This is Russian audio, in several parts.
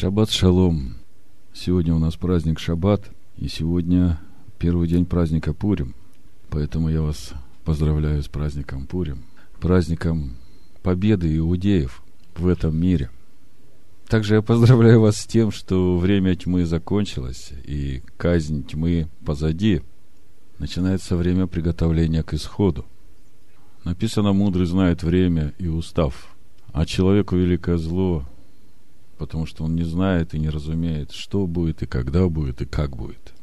Шаббат шалом. Сегодня у нас праздник Шаббат, и сегодня первый день праздника Пурим. Поэтому я вас поздравляю с праздником Пурим, праздником победы иудеев в этом мире. Также я поздравляю вас с тем, что время тьмы закончилось, и казнь тьмы позади. Начинается время приготовления к исходу. Написано, мудрый знает время и устав, а человеку великое зло потому что он не знает и не разумеет, что будет и когда будет и как будет.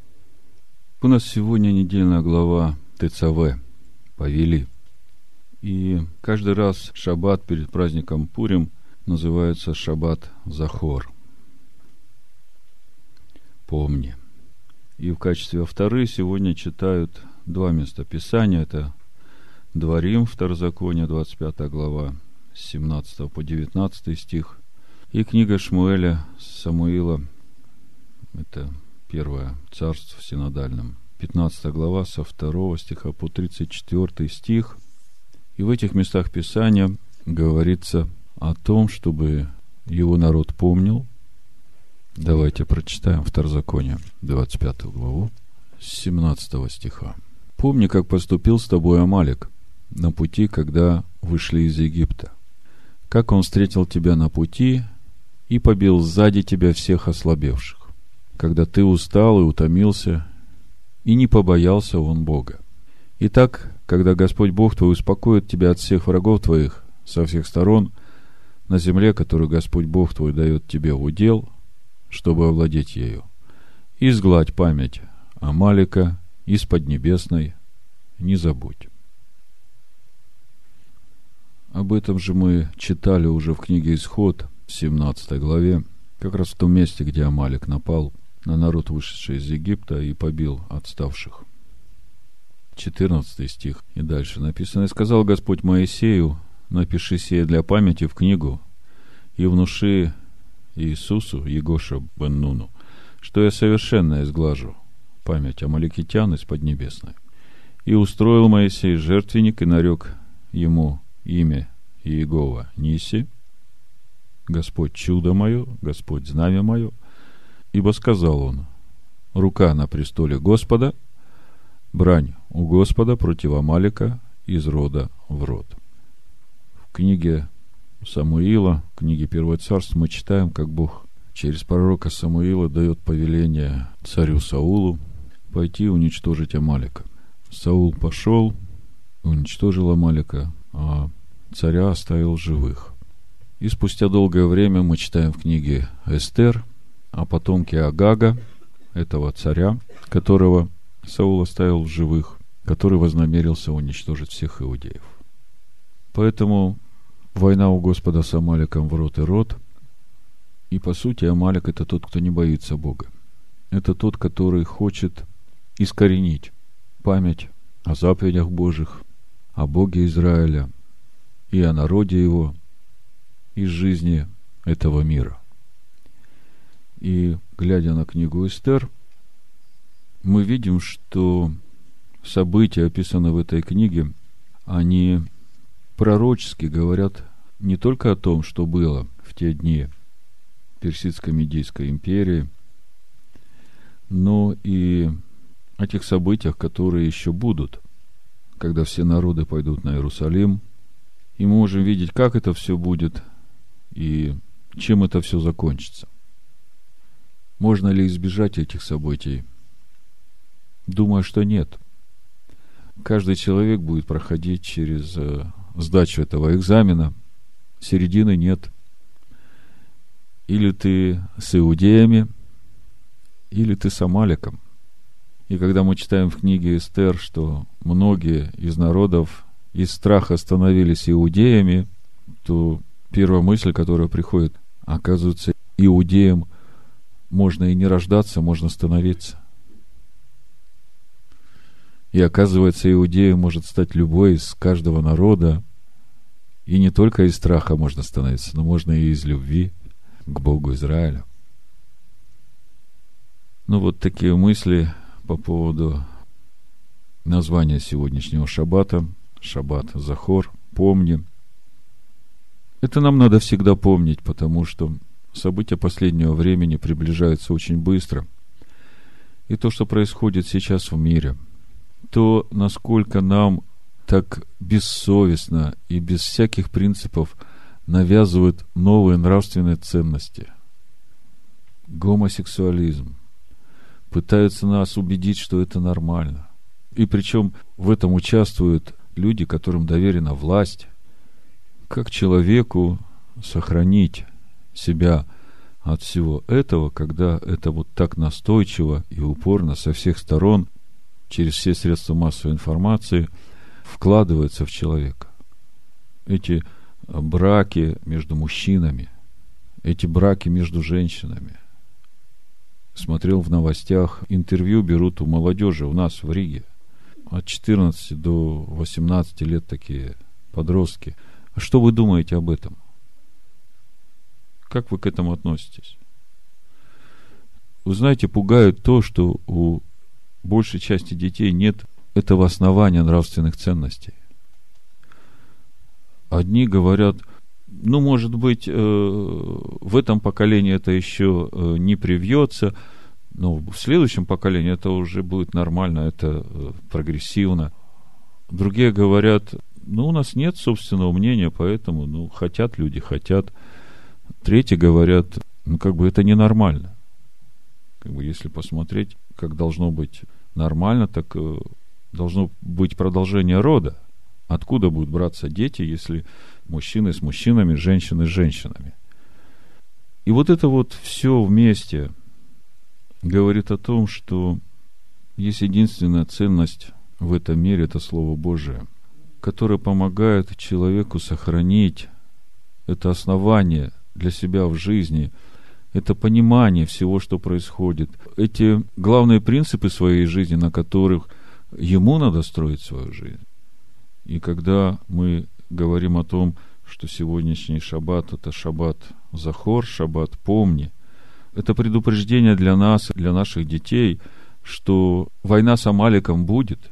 У нас сегодня недельная глава ТЦВ «Повели». И каждый раз шаббат перед праздником Пурим называется шаббат Захор. Помни. И в качестве вторы сегодня читают два места Писания. Это Дворим, Второзаконие, 25 глава, с 17 по 19 стих – и книга Шмуэля Самуила, это первое царство в синодальном, 15 глава со 2 стиха по 34 стих. И в этих местах Писания говорится о том, чтобы его народ помнил. Давайте прочитаем Второзаконие, 25 главу, с 17 стиха. «Помни, как поступил с тобой Амалик на пути, когда вышли из Египта. Как он встретил тебя на пути и побил сзади тебя всех ослабевших, когда ты устал и утомился, и не побоялся он Бога. Итак, когда Господь Бог твой успокоит тебя от всех врагов твоих со всех сторон, на земле, которую Господь Бог твой дает тебе в удел, чтобы овладеть ею, изгладь память Амалика из Поднебесной, не забудь. Об этом же мы читали уже в книге «Исход», 17 главе, как раз в том месте, где Амалик напал на народ, вышедший из Египта, и побил отставших. 14 стих и дальше написано. «И сказал Господь Моисею, напиши сие для памяти в книгу, и внуши Иисусу, Егоша бен Нуну, что я совершенно изглажу память Амаликитян из Поднебесной. И устроил Моисей жертвенник и нарек ему имя Иегова Ниси, Господь чудо мое, Господь знамя мое. Ибо сказал он, рука на престоле Господа, брань у Господа против Амалика из рода в род. В книге Самуила, в книге Первое царство, мы читаем, как Бог через пророка Самуила дает повеление царю Саулу пойти уничтожить Амалика. Саул пошел, уничтожил Амалика, а царя оставил живых. И спустя долгое время мы читаем в книге Эстер о потомке Агага, этого царя, которого Саул оставил в живых, который вознамерился уничтожить всех иудеев. Поэтому война у Господа с Амаликом в рот и рот. И по сути Амалик это тот, кто не боится Бога. Это тот, который хочет искоренить память о заповедях Божьих, о Боге Израиля и о народе его – из жизни этого мира. И глядя на книгу Эстер, мы видим, что события, описанные в этой книге, они пророчески говорят не только о том, что было в те дни Персидско-Медийской империи, но и о тех событиях, которые еще будут, когда все народы пойдут на Иерусалим. И мы можем видеть, как это все будет – и чем это все закончится. Можно ли избежать этих событий? Думаю, что нет. Каждый человек будет проходить через э, сдачу этого экзамена. Середины нет. Или ты с иудеями, или ты с Амаликом. И когда мы читаем в книге Эстер, что многие из народов из страха становились иудеями, то первая мысль, которая приходит, оказывается, иудеям можно и не рождаться, можно становиться. И оказывается, иудеем может стать любой из каждого народа. И не только из страха можно становиться, но можно и из любви к Богу Израиля. Ну, вот такие мысли по поводу названия сегодняшнего шаббата. Шаббат Захор. Помни – это нам надо всегда помнить, потому что события последнего времени приближаются очень быстро. И то, что происходит сейчас в мире, то, насколько нам так бессовестно и без всяких принципов навязывают новые нравственные ценности. Гомосексуализм. Пытаются нас убедить, что это нормально. И причем в этом участвуют люди, которым доверена власть. Как человеку сохранить себя от всего этого, когда это вот так настойчиво и упорно со всех сторон, через все средства массовой информации, вкладывается в человека. Эти браки между мужчинами, эти браки между женщинами. Смотрел в новостях, интервью берут у молодежи у нас в Риге. От 14 до 18 лет такие подростки. Что вы думаете об этом? Как вы к этому относитесь? Вы знаете, пугает то, что у большей части детей нет этого основания нравственных ценностей. Одни говорят, ну, может быть, э, в этом поколении это еще э, не привьется, но в следующем поколении это уже будет нормально, это э, прогрессивно. Другие говорят, ну, у нас нет собственного мнения, поэтому, ну, хотят люди, хотят. Третьи говорят, ну, как бы это ненормально. Как бы если посмотреть, как должно быть нормально, так должно быть продолжение рода. Откуда будут браться дети, если мужчины с мужчинами, женщины с женщинами? И вот это вот все вместе говорит о том, что есть единственная ценность в этом мире, это Слово Божие, которое помогает человеку сохранить это основание для себя в жизни, это понимание всего, что происходит, эти главные принципы своей жизни, на которых ему надо строить свою жизнь. И когда мы говорим о том, что сегодняшний шаббат – это шаббат Захор, шаббат Помни, это предупреждение для нас, для наших детей, что война с Амаликом будет.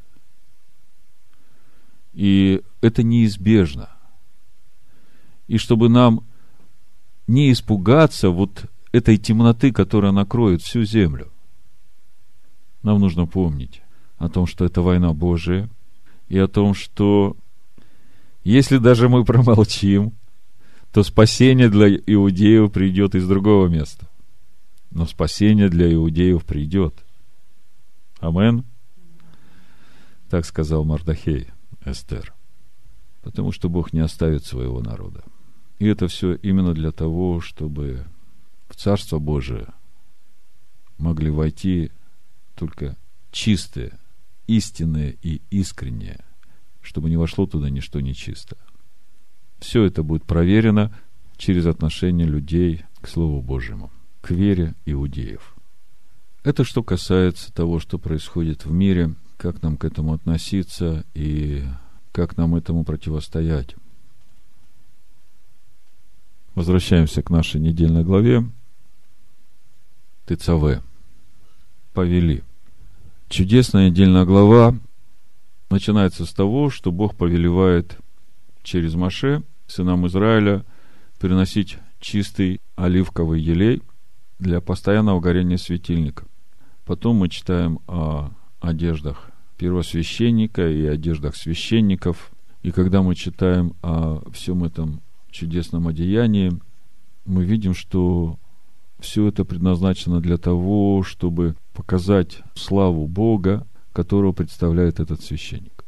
И это неизбежно. И чтобы нам не испугаться вот этой темноты, которая накроет всю землю, нам нужно помнить о том, что это война Божия – и о том, что если даже мы промолчим, то спасение для иудеев придет из другого места. Но спасение для иудеев придет. Амен. Так сказал Мардахей, Эстер. Потому что Бог не оставит своего народа. И это все именно для того, чтобы в Царство Божие могли войти только чистые, истинное и искреннее, чтобы не вошло туда ничто нечисто. Все это будет проверено через отношение людей к Слову Божьему, к вере иудеев. Это что касается того, что происходит в мире, как нам к этому относиться и как нам этому противостоять. Возвращаемся к нашей недельной главе. ТЦВ. Повели. Чудесная недельная глава начинается с того, что Бог повелевает через Маше, сынам Израиля, переносить чистый оливковый елей для постоянного горения светильника. Потом мы читаем о одеждах первосвященника и одеждах священников. И когда мы читаем о всем этом чудесном одеянии, мы видим, что все это предназначено для того, чтобы показать славу Бога, которого представляет этот священник.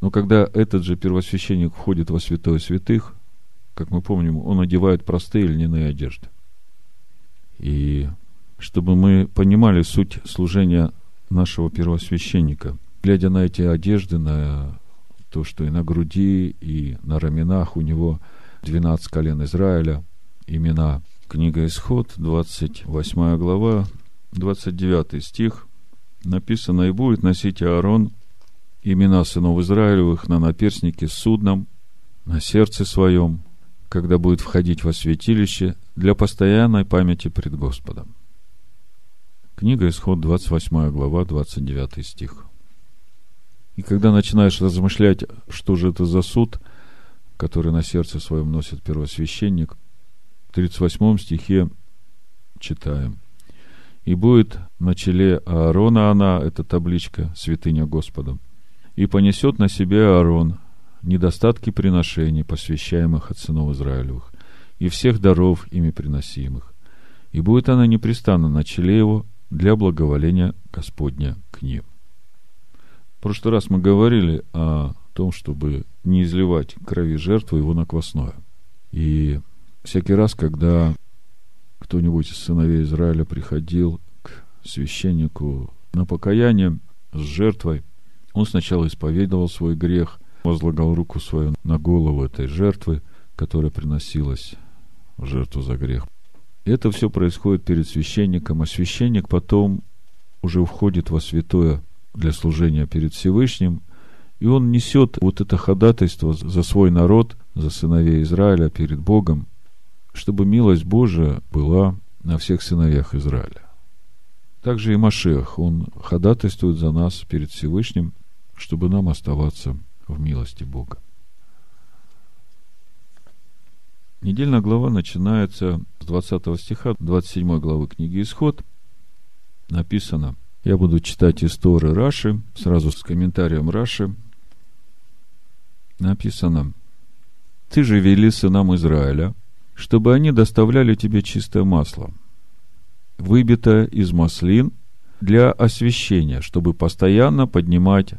Но когда этот же первосвященник входит во святое святых, как мы помним, он одевает простые льняные одежды. И чтобы мы понимали суть служения нашего первосвященника, глядя на эти одежды, на то, что и на груди, и на раменах у него 12 колен Израиля, имена Книга Исход, 28 глава, 29 стих. Написано, «И будет носить Аарон имена сынов Израилевых на наперстнике с судном, на сердце своем, когда будет входить во святилище для постоянной памяти пред Господом». Книга Исход, 28 глава, 29 стих. И когда начинаешь размышлять, что же это за суд, который на сердце своем носит первосвященник – 38 стихе читаем. «И будет на челе Аарона она, это табличка, святыня Господа, и понесет на себе Аарон недостатки приношений, посвящаемых от сынов Израилевых, и всех даров ими приносимых. И будет она непрестанно на челе его для благоволения Господня к ним. В прошлый раз мы говорили о том, чтобы не изливать крови жертвы его на квасное. И всякий раз, когда кто-нибудь из сыновей Израиля приходил к священнику на покаяние с жертвой, он сначала исповедовал свой грех, возлагал руку свою на голову этой жертвы, которая приносилась в жертву за грех. Это все происходит перед священником, а священник потом уже входит во святое для служения перед Всевышним, и он несет вот это ходатайство за свой народ, за сыновей Израиля перед Богом, чтобы милость Божия была на всех сыновьях Израиля. Также и Машех, он ходатайствует за нас перед Всевышним, чтобы нам оставаться в милости Бога. Недельная глава начинается с 20 стиха 27 главы книги Исход. Написано, я буду читать истории Раши, сразу с комментарием Раши. Написано, ты же вели сынам Израиля, чтобы они доставляли тебе чистое масло, выбитое из маслин для освещения, чтобы постоянно поднимать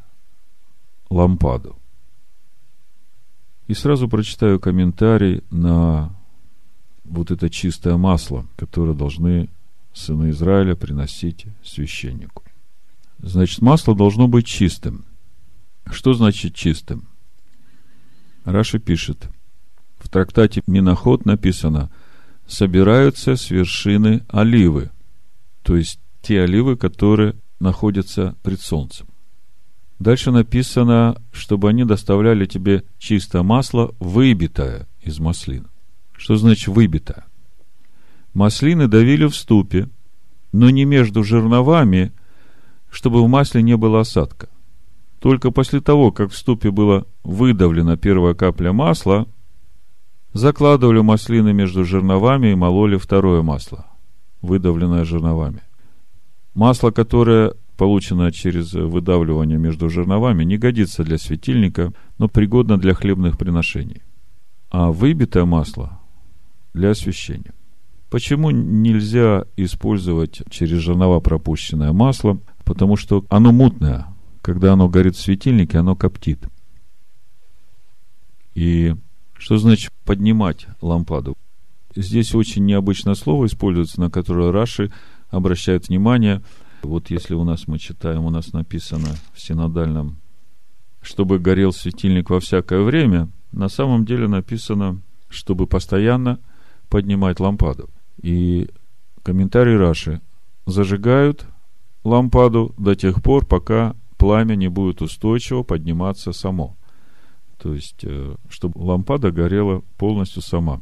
лампаду. И сразу прочитаю комментарий на вот это чистое масло, которое должны сыны Израиля приносить священнику. Значит, масло должно быть чистым. Что значит чистым? Раша пишет, в трактате Миноход написано, собираются с вершины оливы, то есть те оливы, которые находятся пред солнцем. Дальше написано, чтобы они доставляли тебе чистое масло, выбитое из маслин. Что значит выбитое? Маслины давили в ступе, но не между жерновами, чтобы в масле не было осадка. Только после того, как в ступе была выдавлена первая капля масла, закладывали маслины между жерновами и мололи второе масло, выдавленное жерновами. Масло, которое полученное через выдавливание между жерновами, не годится для светильника, но пригодно для хлебных приношений. А выбитое масло для освещения. Почему нельзя использовать через жернова пропущенное масло? Потому что оно мутное. Когда оно горит в светильнике, оно коптит. И что значит поднимать лампаду? Здесь очень необычное слово используется, на которое Раши обращают внимание – вот если у нас мы читаем, у нас написано в синодальном, чтобы горел светильник во всякое время, на самом деле написано, чтобы постоянно поднимать лампаду. И комментарий Раши зажигают лампаду до тех пор, пока пламя не будет устойчиво подниматься само. То есть, э, чтобы лампада горела полностью сама.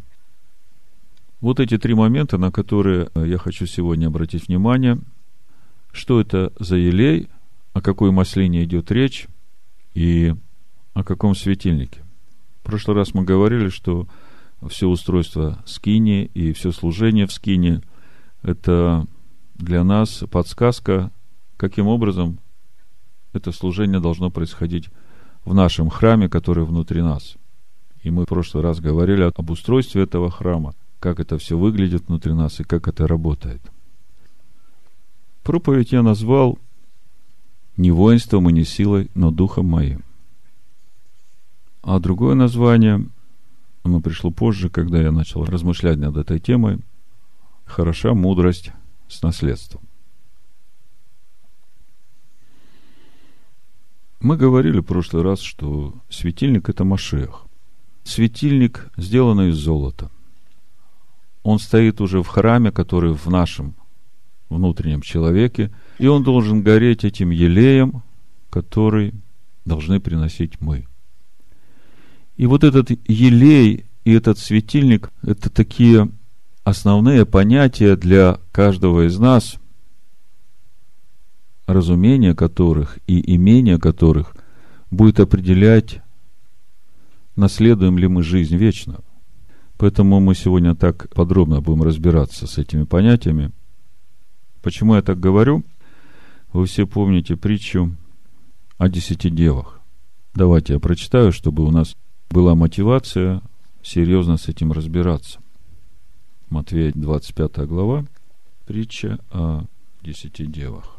Вот эти три момента, на которые я хочу сегодня обратить внимание – что это за елей, о какой маслине идет речь и о каком светильнике. В прошлый раз мы говорили, что все устройство скини и все служение в скине – это для нас подсказка, каким образом это служение должно происходить в нашем храме, который внутри нас. И мы в прошлый раз говорили об устройстве этого храма, как это все выглядит внутри нас и как это работает. Проповедь я назвал не воинством и не силой, но духом моим. А другое название, оно пришло позже, когда я начал размышлять над этой темой, хороша мудрость с наследством. Мы говорили в прошлый раз, что светильник – это Машех. Светильник, сделанный из золота. Он стоит уже в храме, который в нашем внутреннем человеке, и он должен гореть этим елеем, который должны приносить мы. И вот этот елей и этот светильник – это такие основные понятия для каждого из нас, разумение которых и имение которых будет определять, наследуем ли мы жизнь вечную. Поэтому мы сегодня так подробно будем разбираться с этими понятиями. Почему я так говорю? Вы все помните притчу о десяти девах. Давайте я прочитаю, чтобы у нас была мотивация серьезно с этим разбираться. Матвея 25 глава, притча о десяти девах.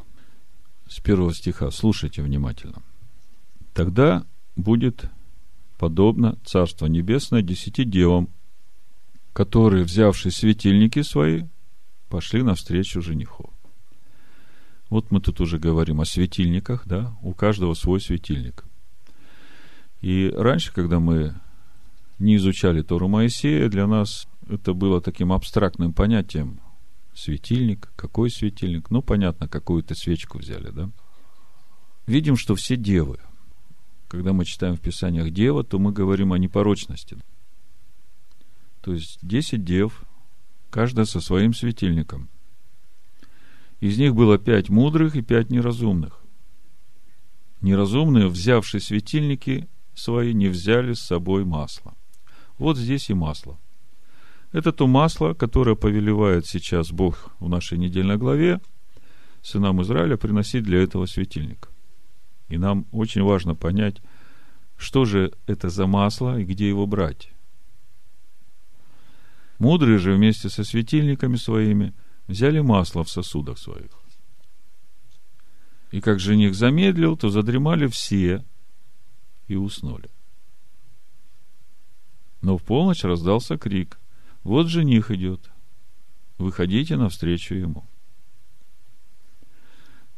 С первого стиха слушайте внимательно. Тогда будет подобно Царство Небесное десяти девам, которые, взявшие светильники свои, пошли навстречу жениху. Вот мы тут уже говорим о светильниках, да, у каждого свой светильник. И раньше, когда мы не изучали Тору Моисея, для нас это было таким абстрактным понятием. Светильник, какой светильник? Ну, понятно, какую-то свечку взяли, да? Видим, что все девы. Когда мы читаем в Писаниях дева, то мы говорим о непорочности. То есть, десять дев, каждая со своим светильником. Из них было пять мудрых и пять неразумных. Неразумные, взявшие светильники свои, не взяли с собой масло. Вот здесь и масло. Это то масло, которое повелевает сейчас Бог в нашей недельной главе сынам Израиля приносить для этого светильника. И нам очень важно понять, что же это за масло и где его брать. Мудрые же вместе со светильниками своими взяли масло в сосудах своих. И как жених замедлил, то задремали все и уснули. Но в полночь раздался крик. Вот жених идет. Выходите навстречу ему.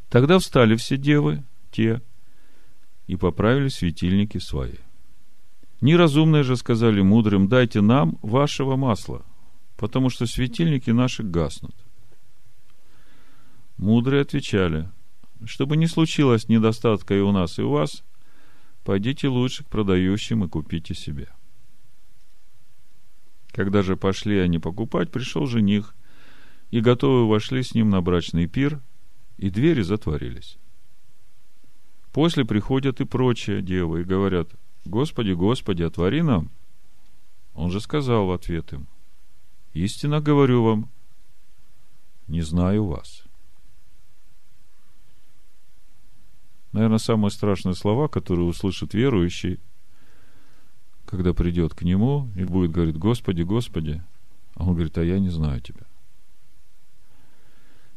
Тогда встали все девы, те, и поправили светильники свои. Неразумные же сказали мудрым, дайте нам вашего масла, потому что светильники наши гаснут. Мудрые отвечали, чтобы не случилось недостатка и у нас, и у вас, пойдите лучше к продающим и купите себе. Когда же пошли они покупать, пришел жених, и готовы вошли с ним на брачный пир, и двери затворились. После приходят и прочие девы и говорят, Господи, Господи, отвори нам. Он же сказал в ответ им, истинно говорю вам, не знаю вас. Наверное, самые страшные слова, которые услышит верующий, когда придет к нему и будет говорить, Господи, Господи, а он говорит, а я не знаю тебя.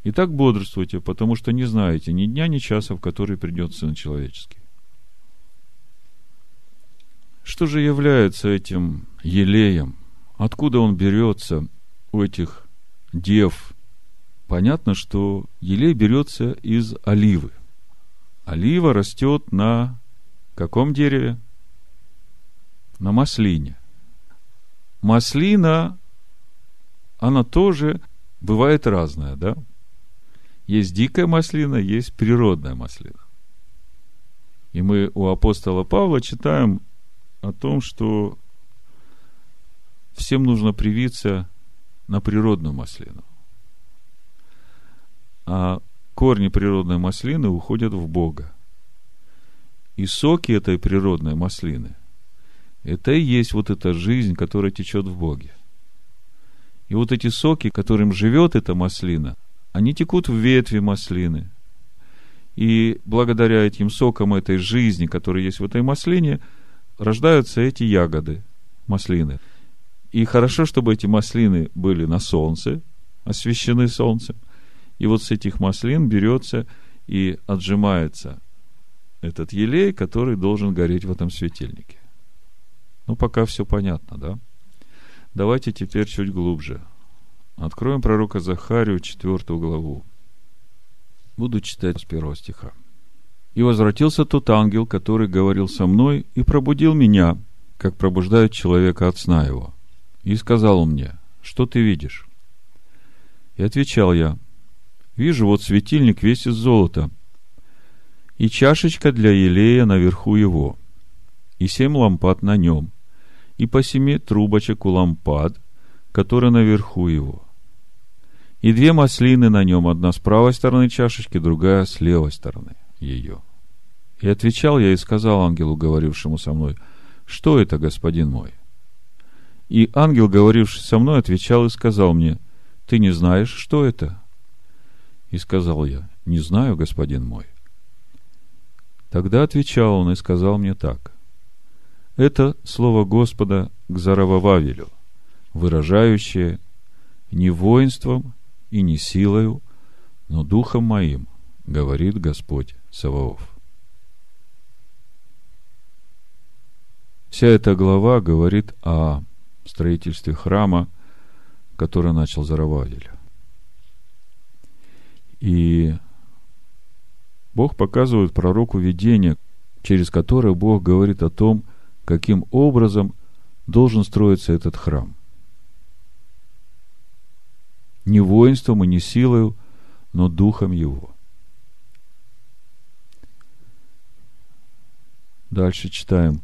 И так бодрствуйте, потому что не знаете ни дня, ни часа, в который придет Сын Человеческий. Что же является этим елеем? Откуда он берется у этих дев? Понятно, что елей берется из оливы. Олива растет на каком дереве? На маслине. Маслина, она тоже бывает разная, да? Есть дикая маслина, есть природная маслина. И мы у апостола Павла читаем о том, что всем нужно привиться на природную маслину. А корни природной маслины уходят в Бога. И соки этой природной маслины – это и есть вот эта жизнь, которая течет в Боге. И вот эти соки, которым живет эта маслина, они текут в ветви маслины. И благодаря этим сокам этой жизни, которые есть в этой маслине, рождаются эти ягоды, маслины. И хорошо, чтобы эти маслины были на солнце, освещены солнцем – и вот с этих маслин берется и отжимается этот елей, который должен гореть в этом светильнике. Ну, пока все понятно, да? Давайте теперь чуть глубже. Откроем пророка Захарию, четвертую главу. Буду читать с первого стиха. «И возвратился тот ангел, который говорил со мной, и пробудил меня, как пробуждает человека от сна его. И сказал он мне, что ты видишь? И отвечал я, Вижу, вот светильник весь из золота, и чашечка для елея наверху его, и семь лампад на нем, и по семи трубочек у лампад, которые наверху его, и две маслины на нем, одна с правой стороны чашечки, другая с левой стороны ее. И отвечал я и сказал ангелу, говорившему со мной, что это, господин мой? И ангел, говоривший со мной, отвечал и сказал мне, ты не знаешь, что это? И сказал я, не знаю, господин мой. Тогда отвечал он и сказал мне так. Это слово Господа к Заравававелю, выражающее не воинством и не силою, но духом моим, говорит Господь Саваоф. Вся эта глава говорит о строительстве храма, который начал Зарававель. И Бог показывает пророку видение, через которое Бог говорит о том, каким образом должен строиться этот храм. Не воинством и не силою, но духом его. Дальше читаем.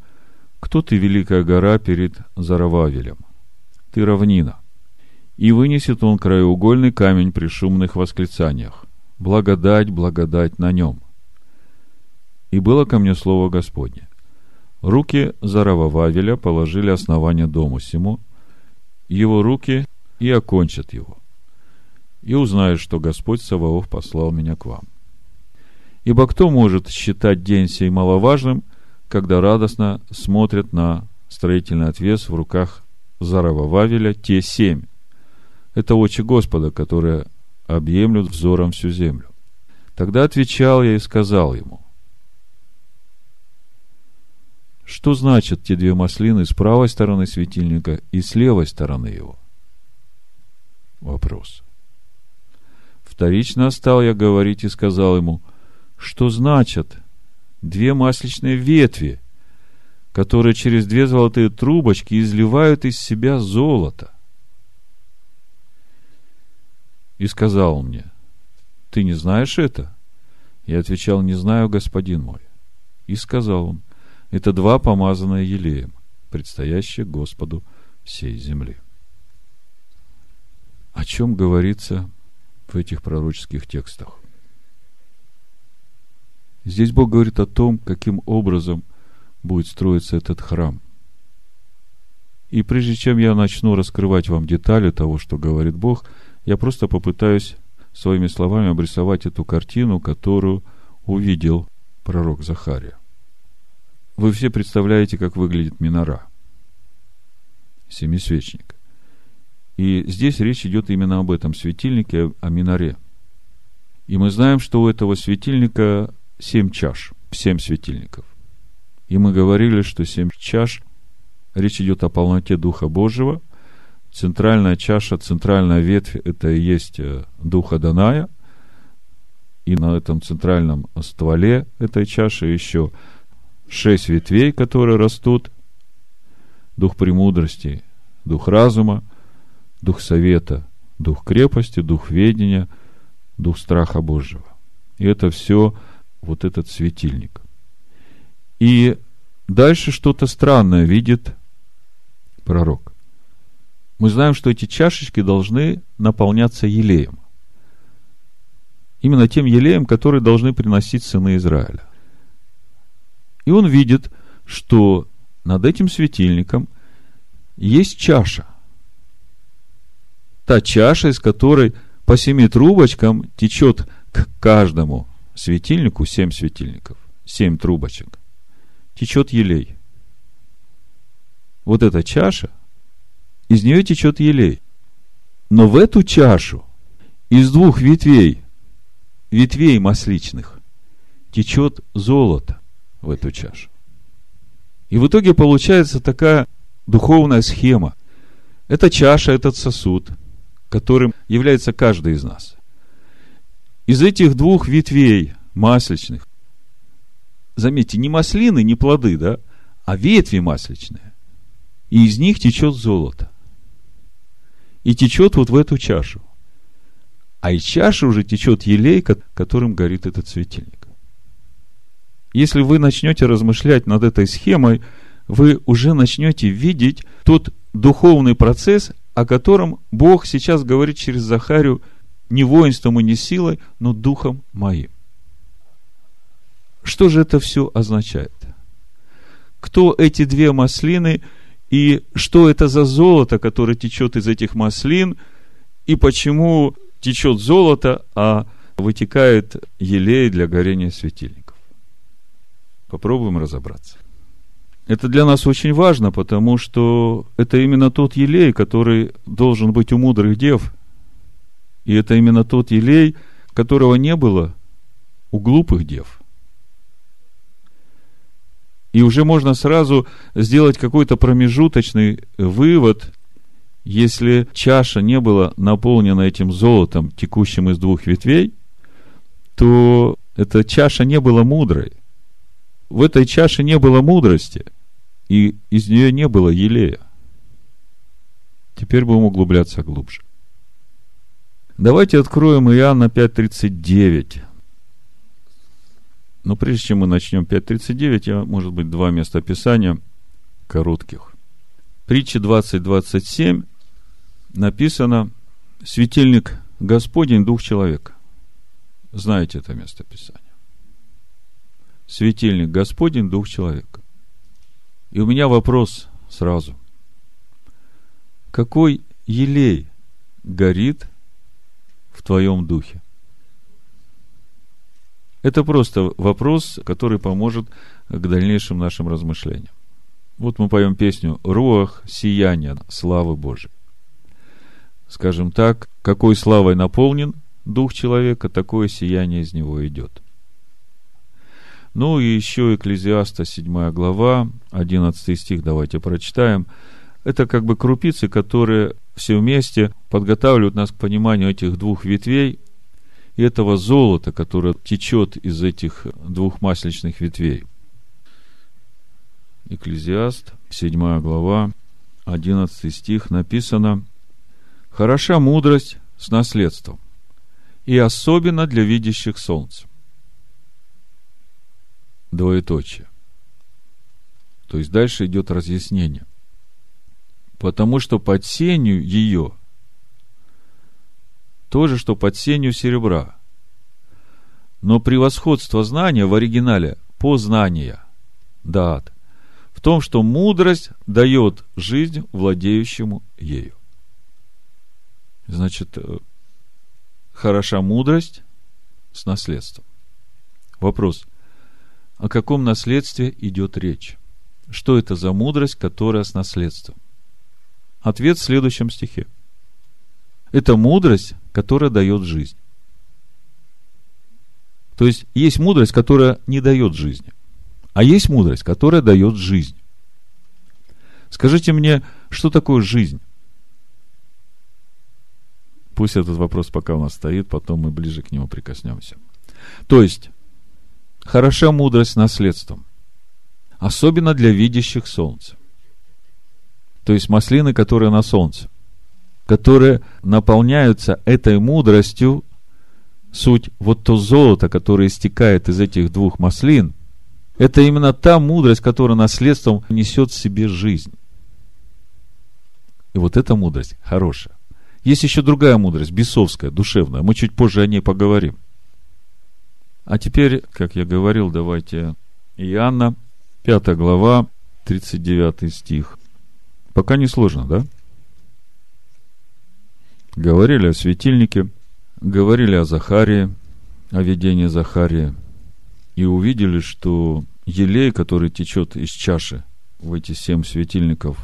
Кто ты, великая гора, перед Зарававелем? Ты равнина. И вынесет он краеугольный камень при шумных восклицаниях. Благодать, благодать на нем. И было ко мне слово Господне. Руки Заравававеля положили основание дому сему, его руки и окончат его. И узнают, что Господь Саваоф послал меня к вам. Ибо кто может считать день сей маловажным, когда радостно смотрят на строительный отвес в руках Заравававеля те семь? Это очи Господа, которые объемлют взором всю землю. Тогда отвечал я и сказал ему, что значат те две маслины с правой стороны светильника и с левой стороны его? Вопрос. Вторично стал я говорить и сказал ему, что значат две масличные ветви, которые через две золотые трубочки изливают из себя золото. И сказал мне, ты не знаешь это? Я отвечал, не знаю, господин мой. И сказал он, это два помазанные елеем, предстоящие Господу всей земли. О чем говорится в этих пророческих текстах? Здесь Бог говорит о том, каким образом будет строиться этот храм. И прежде чем я начну раскрывать вам детали того, что говорит Бог, я просто попытаюсь своими словами обрисовать эту картину, которую увидел пророк Захария. Вы все представляете, как выглядит минора. Семисвечник. И здесь речь идет именно об этом светильнике, о миноре. И мы знаем, что у этого светильника семь чаш, семь светильников. И мы говорили, что семь чаш, речь идет о полноте Духа Божьего. Центральная чаша, центральная ветвь, это и есть э, Духа Даная. И на этом центральном стволе этой чаши еще шесть ветвей, которые растут. Дух премудрости, дух разума, дух совета, дух крепости, дух ведения, дух страха Божьего. И это все вот этот светильник. И дальше что-то странное видит пророк. Мы знаем, что эти чашечки должны наполняться елеем. Именно тем елеем, который должны приносить сыны Израиля. И он видит, что над этим светильником есть чаша. Та чаша, из которой по семи трубочкам течет к каждому светильнику, семь светильников, семь трубочек, течет елей. Вот эта чаша, из нее течет елей. Но в эту чашу из двух ветвей, ветвей масличных, течет золото в эту чашу. И в итоге получается такая духовная схема. Это чаша, этот сосуд, которым является каждый из нас. Из этих двух ветвей масличных, заметьте, не маслины, не плоды, да, а ветви масличные. И из них течет золото. И течет вот в эту чашу. А из чаши уже течет елей, которым горит этот светильник. Если вы начнете размышлять над этой схемой, вы уже начнете видеть тот духовный процесс, о котором Бог сейчас говорит через Захарию не воинством и не силой, но духом моим. Что же это все означает? Кто эти две маслины И что это за золото, которое течет из этих маслин, и почему течет золото, а вытекает елей для горения светильников. Попробуем разобраться. Это для нас очень важно, потому что это именно тот елей, который должен быть у мудрых дев. И это именно тот елей, которого не было у глупых дев. И уже можно сразу сделать какой-то промежуточный вывод, если чаша не была наполнена этим золотом, текущим из двух ветвей, то эта чаша не была мудрой. В этой чаше не было мудрости, и из нее не было елея. Теперь будем углубляться глубже. Давайте откроем Иоанна 5.39. Но прежде чем мы начнем 5.39, я, может быть, два места Писания коротких. Притча 20.27 написано «Светильник Господень, Дух человека». Знаете это место Писания. Светильник Господень, Дух человека. И у меня вопрос сразу. Какой елей горит в твоем духе? Это просто вопрос, который поможет к дальнейшим нашим размышлениям. Вот мы поем песню «Руах сияния славы Божией». Скажем так, какой славой наполнен дух человека, такое сияние из него идет. Ну и еще Экклезиаста 7 глава, 11 стих, давайте прочитаем. Это как бы крупицы, которые все вместе подготавливают нас к пониманию этих двух ветвей и этого золота, которое течет из этих двух масличных ветвей. Экклезиаст, 7 глава, 11 стих написано «Хороша мудрость с наследством, и особенно для видящих солнце. Двоеточие. То есть дальше идет разъяснение. Потому что под сенью ее то же, что под сенью серебра. Но превосходство знания в оригинале познания, дат, в том, что мудрость дает жизнь владеющему ею. Значит, э, хороша мудрость с наследством. Вопрос. О каком наследстве идет речь? Что это за мудрость, которая с наследством? Ответ в следующем стихе. Это мудрость, которая дает жизнь. То есть, есть мудрость, которая не дает жизни. А есть мудрость, которая дает жизнь. Скажите мне, что такое жизнь? Пусть этот вопрос пока у нас стоит, потом мы ближе к нему прикоснемся. То есть, хороша мудрость наследством, особенно для видящих солнце. То есть, маслины, которые на солнце, которые наполняются этой мудростью, суть вот то золото, которое истекает из этих двух маслин, это именно та мудрость, которая наследством несет в себе жизнь. И вот эта мудрость хорошая. Есть еще другая мудрость, бесовская, душевная. Мы чуть позже о ней поговорим. А теперь, как я говорил, давайте Иоанна, 5 глава, 39 стих. Пока не сложно, да? Говорили о светильнике, говорили о Захарии, о видении Захарии, и увидели, что елей, который течет из чаши в эти семь светильников,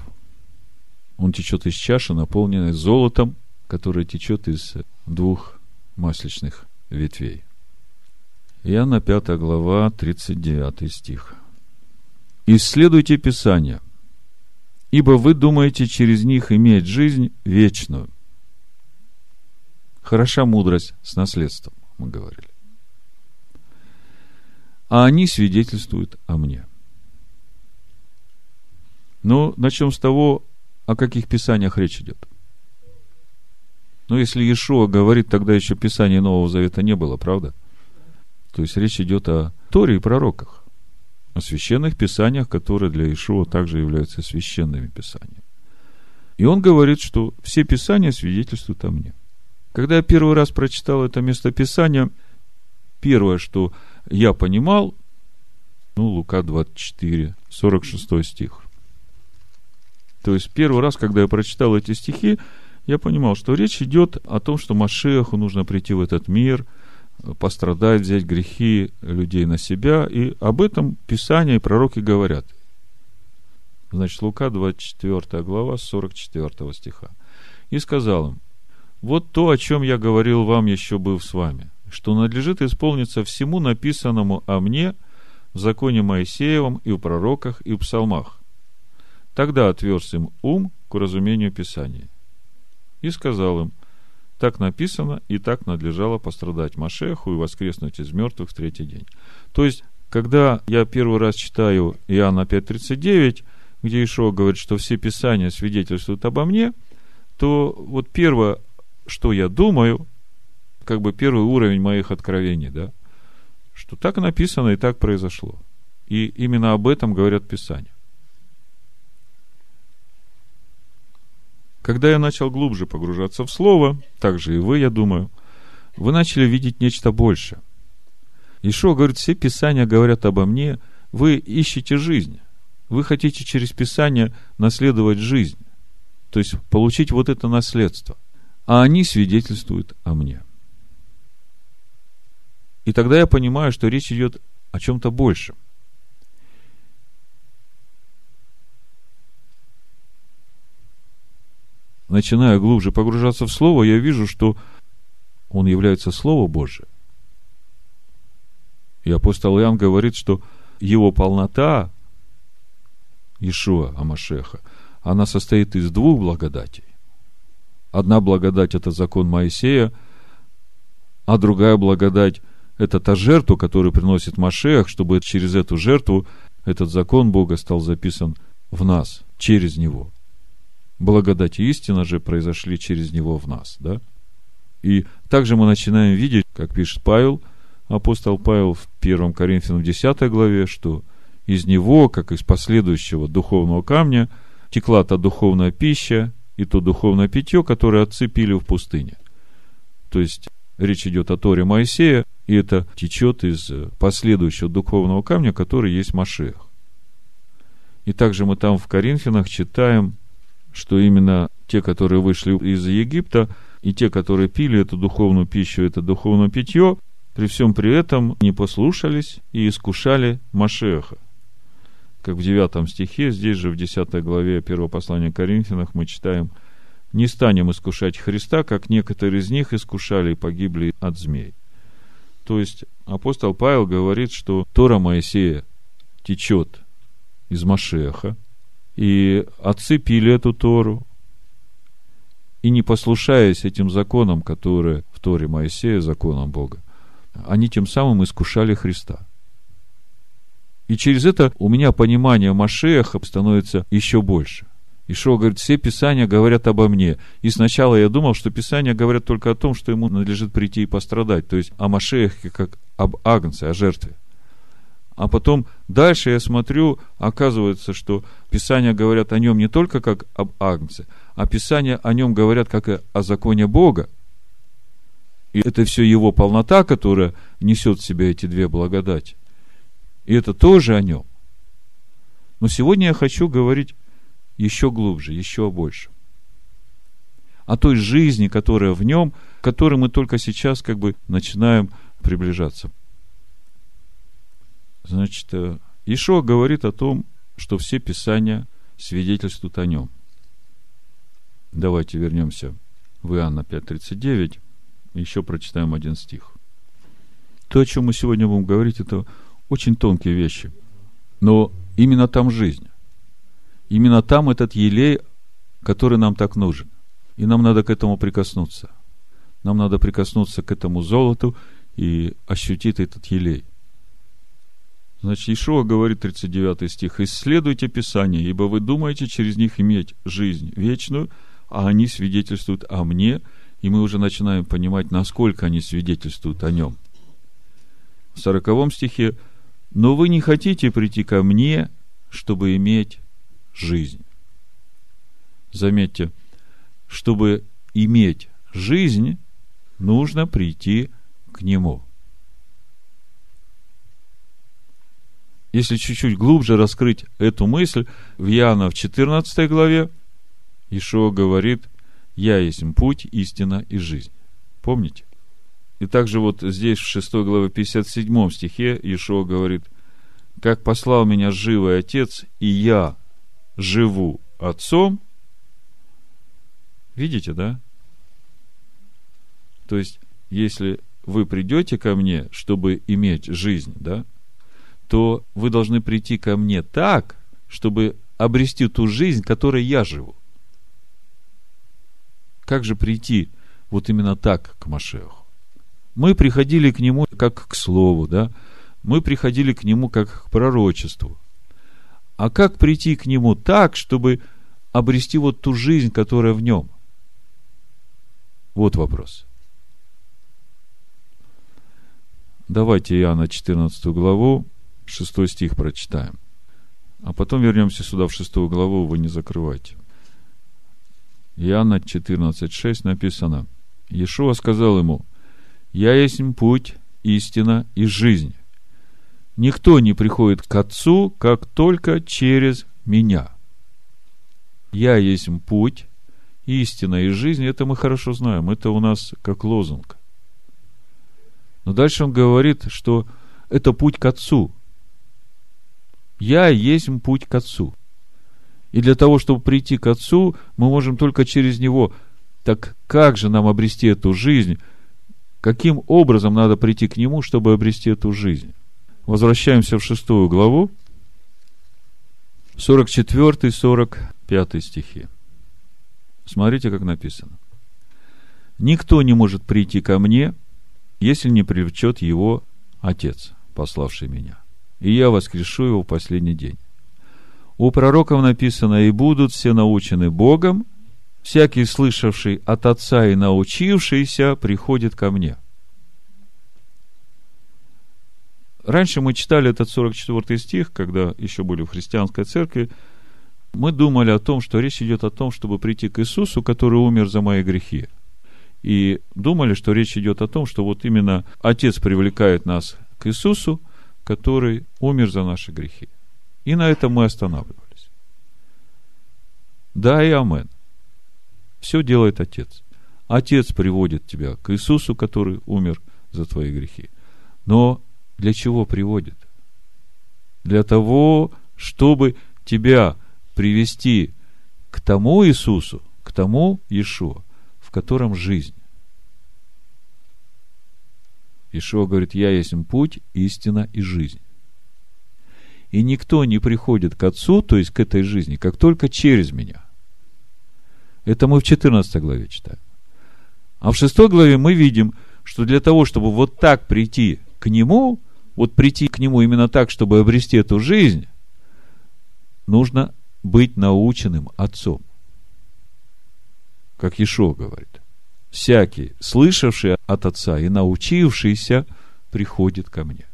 он течет из чаши, наполненной золотом, которая течет из двух масличных ветвей. Иоанна 5 глава, 39 стих. «Исследуйте Писание, ибо вы думаете через них иметь жизнь вечную». Хороша мудрость с наследством, мы говорили. А они свидетельствуют о мне. Ну, начнем с того, о каких писаниях речь идет. Но если Иешуа говорит, тогда еще Писания Нового Завета не было, правда? То есть речь идет о Торе и пророках, о священных писаниях, которые для Иешуа также являются священными писаниями. И он говорит, что все писания свидетельствуют о мне. Когда я первый раз прочитал это место Писания, первое, что я понимал, ну, Лука 24, 46 стих. То есть первый раз, когда я прочитал эти стихи, я понимал, что речь идет о том, что Машеху нужно прийти в этот мир, пострадать, взять грехи людей на себя, и об этом Писание и пророки говорят. Значит, Лука, 24 глава, 44 стиха. «И сказал им, вот то, о чем я говорил вам, еще быв с вами, что надлежит исполниться всему написанному о мне в законе Моисеевом и в пророках и в псалмах. Тогда отверз им ум к разумению Писания. И сказал им, так написано, и так надлежало пострадать Машеху и воскреснуть из мертвых в третий день. То есть, когда я первый раз читаю Иоанна 5.39, где Ишуа говорит, что все Писания свидетельствуют обо мне, то вот первое, что я думаю, как бы первый уровень моих откровений, да, что так написано и так произошло. И именно об этом говорят Писания. Когда я начал глубже погружаться в Слово, так же и вы, я думаю, вы начали видеть нечто большее. Ишо говорит, все Писания говорят обо мне, вы ищете жизнь. Вы хотите через Писание наследовать жизнь. То есть получить вот это наследство. А они свидетельствуют о мне. И тогда я понимаю, что речь идет о чем-то большем. начиная глубже погружаться в Слово, я вижу, что он является Слово Божие. И апостол Иоанн говорит, что его полнота, Ишуа Амашеха, она состоит из двух благодатей. Одна благодать – это закон Моисея, а другая благодать – это та жертва, которую приносит Машех, чтобы через эту жертву этот закон Бога стал записан в нас, через него – благодать и истина же произошли через него в нас, да? И также мы начинаем видеть, как пишет Павел, апостол Павел в 1 Коринфянам 10 главе, что из него, как из последующего духовного камня, текла та духовная пища и то духовное питье, которое отцы пили в пустыне. То есть, речь идет о Торе Моисея, и это течет из последующего духовного камня, который есть Машех. И также мы там в Коринфянах читаем что именно те, которые вышли из Египта, и те, которые пили эту духовную пищу, это духовное питье, при всем при этом не послушались и искушали Машеха. Как в 9 стихе, здесь же в 10 главе 1 послания Коринфянах мы читаем «Не станем искушать Христа, как некоторые из них искушали и погибли от змей». То есть апостол Павел говорит, что Тора Моисея течет из Машеха, и отцы пили эту Тору, и не послушаясь этим законам, которые в Торе Моисея, законам Бога, они тем самым искушали Христа. И через это у меня понимание Машеха становится еще больше. Ишо говорит, все Писания говорят обо мне. И сначала я думал, что Писания говорят только о том, что ему надлежит прийти и пострадать. То есть о Машехе как об агнце, о жертве. А потом дальше я смотрю, оказывается, что Писания говорят о нем не только как об Агнце, а Писания о нем говорят как о законе Бога. И это все его полнота, которая несет в себе эти две благодати. И это тоже о нем. Но сегодня я хочу говорить еще глубже, еще больше. О той жизни, которая в нем, к которой мы только сейчас как бы начинаем приближаться. Значит, э, Ишо говорит о том, что все Писания свидетельствуют о нем. Давайте вернемся в Иоанна 5.39 и еще прочитаем один стих. То, о чем мы сегодня будем говорить, это очень тонкие вещи. Но именно там жизнь. Именно там этот елей, который нам так нужен. И нам надо к этому прикоснуться. Нам надо прикоснуться к этому золоту и ощутить этот елей. Значит, Ишуа говорит, 39 стих, «Исследуйте Писание, ибо вы думаете через них иметь жизнь вечную, а они свидетельствуют о мне». И мы уже начинаем понимать, насколько они свидетельствуют о нем. В 40 стихе, «Но вы не хотите прийти ко мне, чтобы иметь жизнь». Заметьте, чтобы иметь жизнь, нужно прийти к Нему – если чуть-чуть глубже раскрыть эту мысль, в Иоанна в 14 главе, Ишуа говорит, я есть путь, истина и жизнь. Помните? И также вот здесь, в 6 главе 57 стихе, Ишуа говорит, как послал меня живый Отец, и я живу Отцом. Видите, да? То есть, если вы придете ко мне, чтобы иметь жизнь, да, то вы должны прийти ко мне так, чтобы обрести ту жизнь, которой я живу. Как же прийти вот именно так к Машеху? Мы приходили к нему как к слову, да? Мы приходили к нему как к пророчеству. А как прийти к нему так, чтобы обрести вот ту жизнь, которая в нем? Вот вопрос. Давайте Иоанна 14 главу, 6 стих прочитаем. А потом вернемся сюда в 6 главу, вы не закрывайте. Иоанна 14.6 написано. Иешуа сказал ему, «Я есть путь, истина и жизнь. Никто не приходит к Отцу, как только через меня. Я есть путь, истина и жизнь. Это мы хорошо знаем. Это у нас как лозунг. Но дальше он говорит, что это путь к Отцу. Я есть путь к Отцу. И для того, чтобы прийти к Отцу, мы можем только через Него. Так как же нам обрести эту жизнь? Каким образом надо прийти к Нему, чтобы обрести эту жизнь? Возвращаемся в шестую главу, 44-45 стихи. Смотрите, как написано. «Никто не может прийти ко мне, если не привлечет его Отец, пославший меня. И я воскрешу его в последний день. У пророков написано, и будут все научены Богом, всякий слышавший от Отца и научившийся приходит ко мне. Раньше мы читали этот 44 стих, когда еще были в христианской церкви, мы думали о том, что речь идет о том, чтобы прийти к Иисусу, который умер за мои грехи. И думали, что речь идет о том, что вот именно Отец привлекает нас к Иисусу, который умер за наши грехи. И на этом мы останавливались. Да и амен. Все делает Отец. Отец приводит тебя к Иисусу, который умер за твои грехи. Но для чего приводит? Для того, чтобы тебя привести к тому Иисусу, к тому Иешуа, в котором жизнь. Ишуа говорит, я есть путь, истина и жизнь. И никто не приходит к Отцу, то есть к этой жизни, как только через меня. Это мы в 14 главе читаем. А в 6 главе мы видим, что для того, чтобы вот так прийти к Нему, вот прийти к Нему именно так, чтобы обрести эту жизнь, нужно быть наученным Отцом. Как Ешо говорит. Всякий, слышавший от Отца и научившийся, приходит ко мне.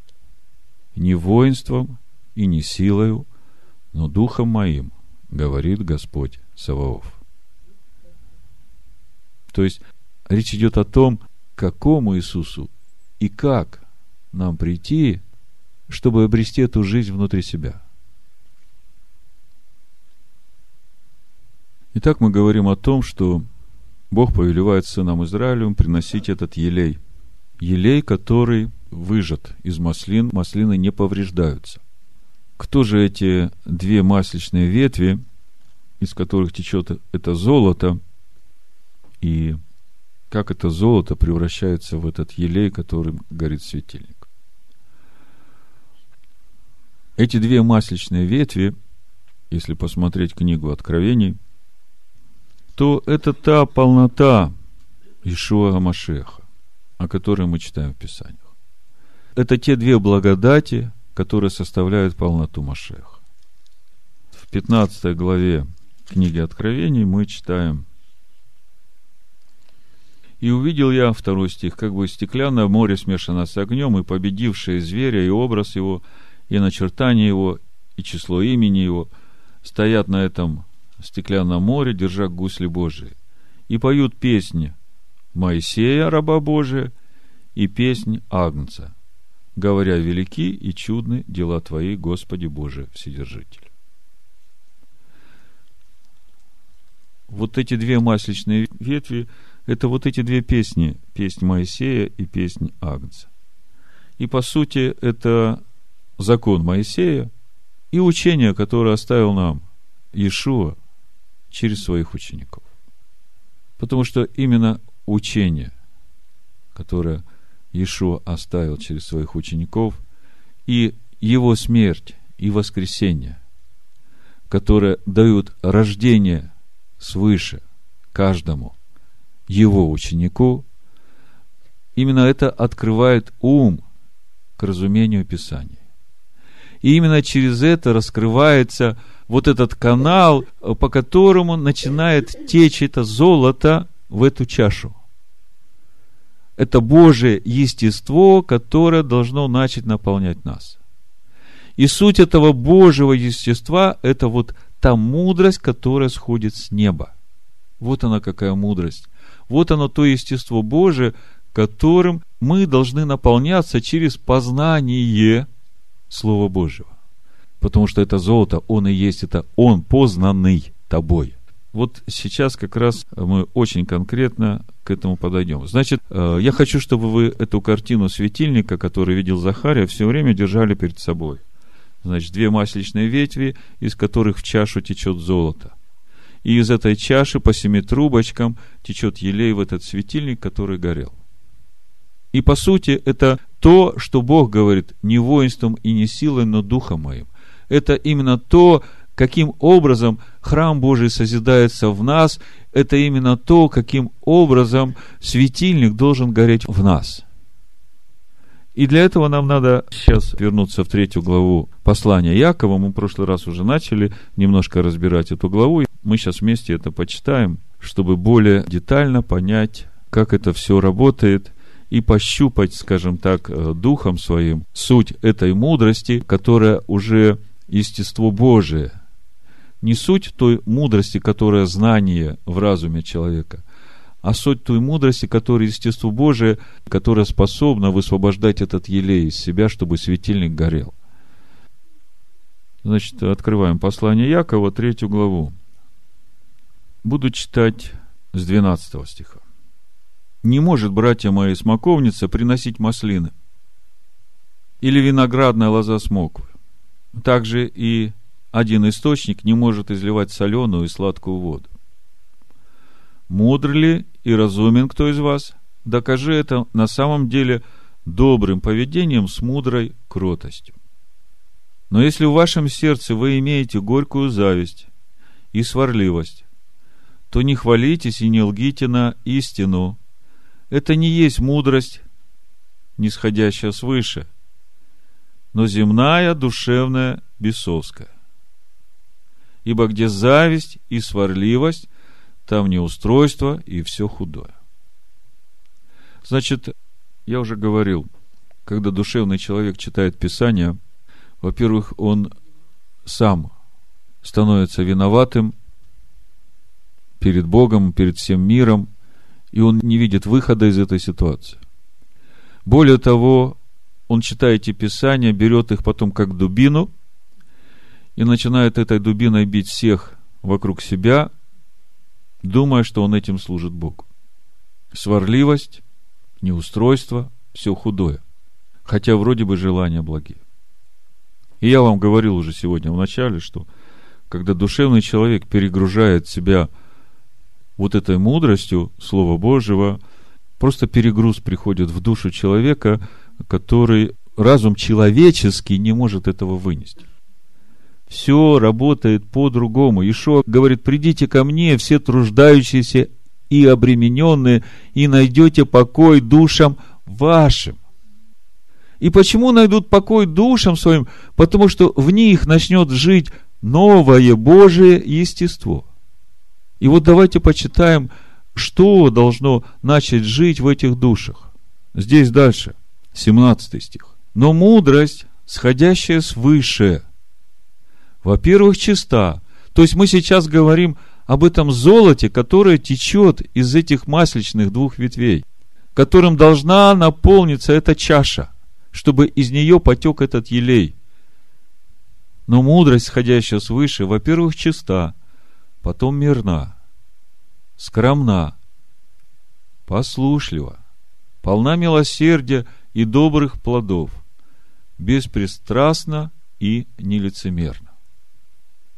Не воинством и не силою, но духом моим, говорит Господь Саваоф. То есть, речь идет о том, к какому Иисусу и как нам прийти, чтобы обрести эту жизнь внутри себя. Итак, мы говорим о том, что Бог повелевает сынам Израилю приносить этот елей. Елей, который выжат из маслин, маслины не повреждаются кто же эти две масличные ветви, из которых течет это золото, и как это золото превращается в этот елей, которым горит светильник. Эти две масличные ветви, если посмотреть книгу Откровений, то это та полнота Ишуа Машеха, о которой мы читаем в Писаниях. Это те две благодати, которые составляют полноту Машеха. В 15 главе книги Откровений мы читаем «И увидел я, второй стих, как бы стеклянное море смешано с огнем, и победившее зверя, и образ его, и начертание его, и число имени его, стоят на этом стеклянном море, держа гусли Божии, и поют песни Моисея, раба Божия, и песнь Агнца, говоря, велики и чудны дела Твои, Господи Боже, Вседержитель. вот эти две масличные ветви, это вот эти две песни, песнь Моисея и песнь Агнца. И по сути это закон Моисея и учение, которое оставил нам Иешуа через своих учеников. Потому что именно учение, которое Иешуа оставил через своих учеников, и его смерть и воскресение, которые дают рождение свыше каждому его ученику, именно это открывает ум к разумению Писания. И именно через это раскрывается вот этот канал, по которому начинает течь это золото в эту чашу. Это Божие естество, которое должно начать наполнять нас. И суть этого Божьего естества – это вот та мудрость, которая сходит с неба. Вот она какая мудрость. Вот оно то естество Божие, которым мы должны наполняться через познание Слова Божьего. Потому что это золото, он и есть, это он познанный тобой. Вот сейчас как раз мы очень конкретно к этому подойдем. Значит, э, я хочу, чтобы вы эту картину светильника, который видел Захария, все время держали перед собой. Значит, две масличные ветви, из которых в чашу течет золото. И из этой чаши по семи трубочкам течет елей в этот светильник, который горел. И по сути, это то, что Бог говорит, не воинством и не силой, но духом моим. Это именно то, каким образом храм Божий созидается в нас, это именно то, каким образом светильник должен гореть в нас. И для этого нам надо сейчас вернуться в третью главу послания Якова. Мы в прошлый раз уже начали немножко разбирать эту главу. Мы сейчас вместе это почитаем, чтобы более детально понять, как это все работает, и пощупать, скажем так, э, духом своим суть этой мудрости, которая уже естество Божие. Не суть той мудрости, которая знание в разуме человека, а суть той мудрости, которая естество Божие, которая способна высвобождать этот елей из себя, чтобы светильник горел. Значит, открываем послание Якова, третью главу. Буду читать с 12 стиха. «Не может, братья мои, смоковница приносить маслины, или виноградная лоза смоквы. Также и один источник не может изливать соленую и сладкую воду. Мудр ли и разумен кто из вас? Докажи это на самом деле добрым поведением с мудрой кротостью. Но если в вашем сердце вы имеете горькую зависть и сварливость, то не хвалитесь и не лгите на истину. Это не есть мудрость, нисходящая свыше, но земная, душевная, бесовская. Ибо где зависть и сварливость, там неустройство и все худое. Значит, я уже говорил, когда душевный человек читает Писание, во-первых, он сам становится виноватым перед Богом, перед всем миром, и он не видит выхода из этой ситуации. Более того, он читает эти Писания, берет их потом как дубину и начинает этой дубиной бить всех вокруг себя, думая, что он этим служит Богу. Сварливость, неустройство, все худое. Хотя вроде бы желания благие. И я вам говорил уже сегодня в начале, что когда душевный человек перегружает себя вот этой мудростью Слова Божьего, просто перегруз приходит в душу человека, который разум человеческий не может этого вынести. Все работает по-другому. Ишо говорит, придите ко мне, все труждающиеся и обремененные, и найдете покой душам вашим. И почему найдут покой душам своим? Потому что в них начнет жить новое Божие естество. И вот давайте почитаем, что должно начать жить в этих душах. Здесь дальше, 17 стих. Но мудрость, сходящая свыше – во-первых, чиста. То есть мы сейчас говорим об этом золоте, которое течет из этих масличных двух ветвей, которым должна наполниться эта чаша, чтобы из нее потек этот елей. Но мудрость, сходящая свыше, во-первых, чиста, потом мирна, скромна, послушлива, полна милосердия и добрых плодов, беспристрастна и нелицемерна.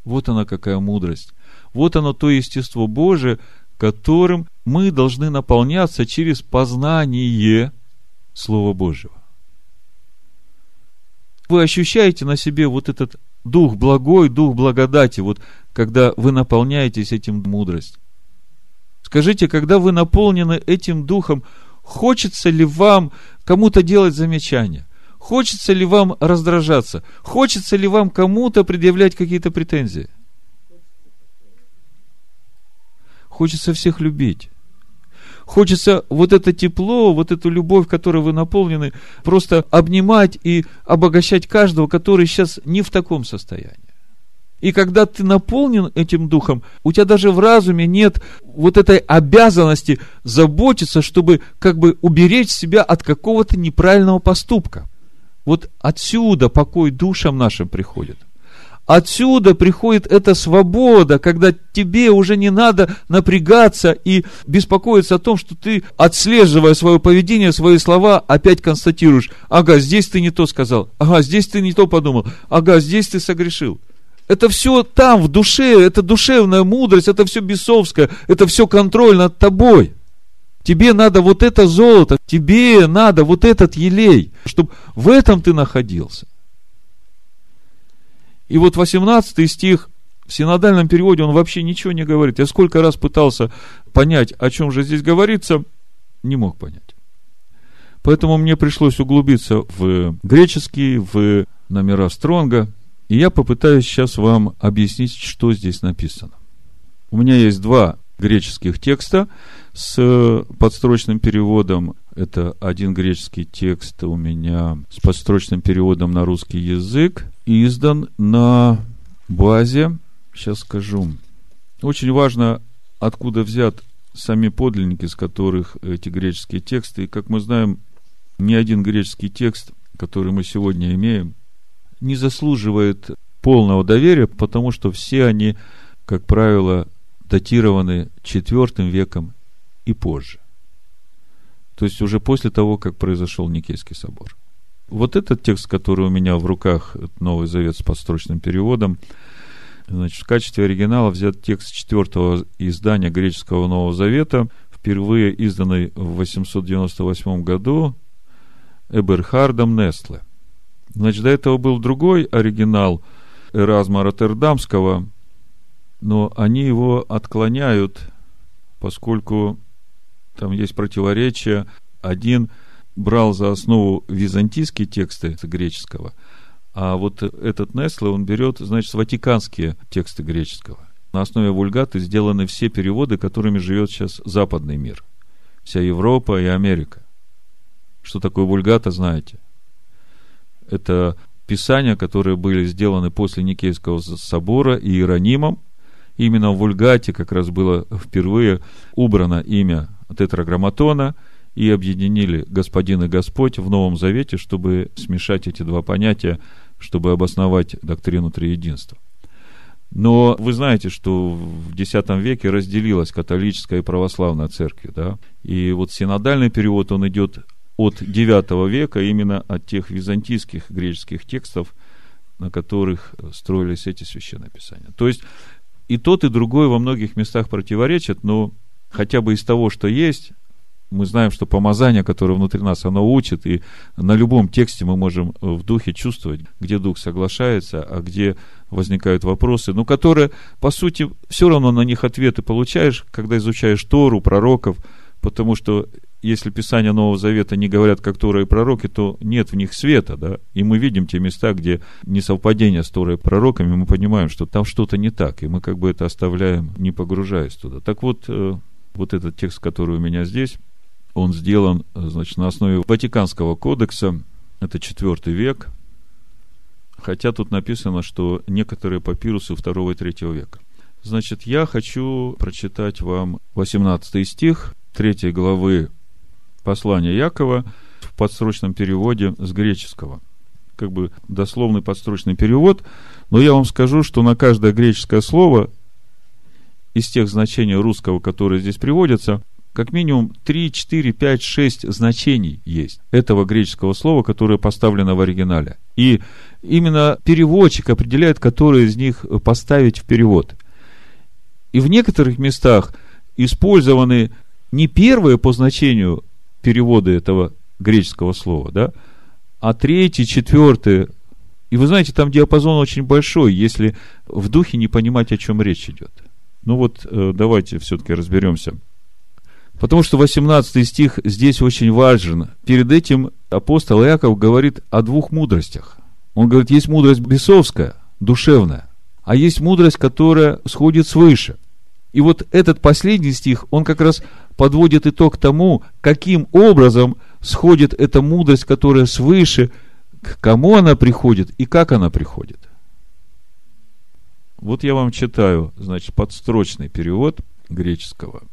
Вот она какая мудрость. Вот оно то естество Божие, которым мы должны наполняться через познание Слова Божьего. Вы ощущаете на себе вот этот дух благой, дух благодати, вот когда вы наполняетесь этим мудрость. Скажите, когда вы наполнены этим духом, хочется ли вам кому-то делать замечания? Хочется ли вам раздражаться? Хочется ли вам кому-то предъявлять какие-то претензии? Хочется всех любить. Хочется вот это тепло, вот эту любовь, которой вы наполнены, просто обнимать и обогащать каждого, который сейчас не в таком состоянии. И когда ты наполнен этим духом, у тебя даже в разуме нет вот этой обязанности заботиться, чтобы как бы уберечь себя от какого-то неправильного поступка. Вот отсюда покой душам нашим приходит. Отсюда приходит эта свобода, когда тебе уже не надо напрягаться и беспокоиться о том, что ты, отслеживая свое поведение, свои слова, опять констатируешь, ага, здесь ты не то сказал, ага, здесь ты не то подумал, ага, здесь ты согрешил. Это все там, в душе, это душевная мудрость, это все бесовское, это все контроль над тобой. Тебе надо вот это золото, тебе надо вот этот елей, чтобы в этом ты находился. И вот 18 стих в синодальном переводе он вообще ничего не говорит. Я сколько раз пытался понять, о чем же здесь говорится, не мог понять. Поэтому мне пришлось углубиться в греческий, в номера Стронга, и я попытаюсь сейчас вам объяснить, что здесь написано. У меня есть два греческих текста с подстрочным переводом. Это один греческий текст у меня с подстрочным переводом на русский язык, издан на базе, сейчас скажу, очень важно, откуда взят сами подлинники, из которых эти греческие тексты. И, как мы знаем, ни один греческий текст, который мы сегодня имеем, не заслуживает полного доверия, потому что все они, как правило, датированы IV веком и позже. То есть уже после того, как произошел Никейский собор. Вот этот текст, который у меня в руках, Новый Завет с подстрочным переводом, значит, в качестве оригинала взят текст четвертого издания греческого Нового Завета, впервые изданный в 898 году Эберхардом Нестле. Значит, до этого был другой оригинал Эразма Роттердамского, но они его отклоняют, поскольку там есть противоречия. Один брал за основу византийские тексты греческого, а вот этот Несле, он берет, значит, ватиканские тексты греческого. На основе вульгаты сделаны все переводы, которыми живет сейчас западный мир. Вся Европа и Америка. Что такое вульгата, знаете? Это писания, которые были сделаны после Никейского собора и Иеронимом. Именно в вульгате как раз было впервые убрано имя тетраграмматона и объединили Господин и Господь в Новом Завете, чтобы смешать эти два понятия, чтобы обосновать доктрину триединства. Но вы знаете, что в X веке разделилась католическая и православная церковь, да? И вот синодальный перевод, он идет от IX века, именно от тех византийских греческих текстов, на которых строились эти священные писания. То есть, и тот, и другой во многих местах противоречат, но хотя бы из того, что есть, мы знаем, что помазание, которое внутри нас, оно учит, и на любом тексте мы можем в духе чувствовать, где дух соглашается, а где возникают вопросы, но которые, по сути, все равно на них ответы получаешь, когда изучаешь Тору, пророков, потому что если Писания Нового Завета не говорят, как Тора и пророки, то нет в них света, да, и мы видим те места, где несовпадение с Торой и пророками, мы понимаем, что там что-то не так, и мы как бы это оставляем, не погружаясь туда. Так вот, э, вот этот текст, который у меня здесь, он сделан, значит, на основе Ватиканского кодекса, это четвертый век, хотя тут написано, что некоторые папирусы второго и третьего века. Значит, я хочу прочитать вам 18 стих 3 главы послания Якова в подсрочном переводе с греческого. Как бы дословный подстрочный перевод, но я вам скажу, что на каждое греческое слово из тех значений русского, которые здесь приводятся, как минимум 3, 4, 5, 6 значений есть этого греческого слова, которое поставлено в оригинале. И именно переводчик определяет, который из них поставить в перевод. И в некоторых местах использованы не первые по значению переводы этого греческого слова, да, а третий, четвертый. И вы знаете, там диапазон очень большой, если в духе не понимать, о чем речь идет. Ну вот, э, давайте все-таки разберемся. Потому что 18 стих здесь очень важен. Перед этим апостол Иаков говорит о двух мудростях. Он говорит, есть мудрость бесовская, душевная, а есть мудрость, которая сходит свыше. И вот этот последний стих, он как раз подводит итог тому, каким образом сходит эта мудрость, которая свыше, к кому она приходит и как она приходит. Вот я вам читаю, значит, подстрочный перевод греческого.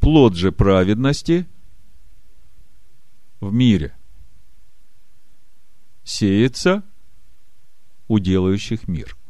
Плод же праведности в мире сеется у делающих мир –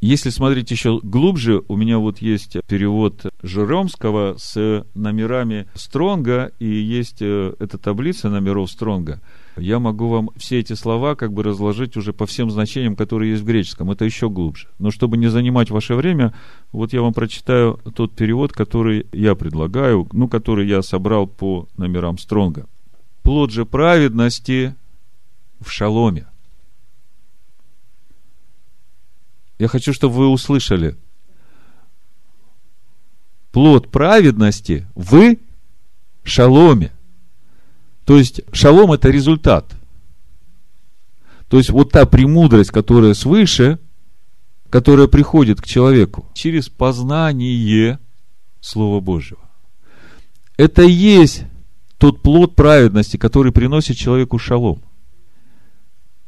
если смотреть еще глубже, у меня вот есть перевод Жеромского с номерами Стронга, и есть э, эта таблица номеров Стронга. Я могу вам все эти слова как бы разложить уже по всем значениям, которые есть в греческом. Это еще глубже. Но чтобы не занимать ваше время, вот я вам прочитаю тот перевод, который я предлагаю, ну, который я собрал по номерам Стронга. Плод же праведности в шаломе – Я хочу, чтобы вы услышали. Плод праведности в шаломе. То есть, шалом – это результат. То есть, вот та премудрость, которая свыше, которая приходит к человеку через познание Слова Божьего. Это и есть тот плод праведности, который приносит человеку шалом.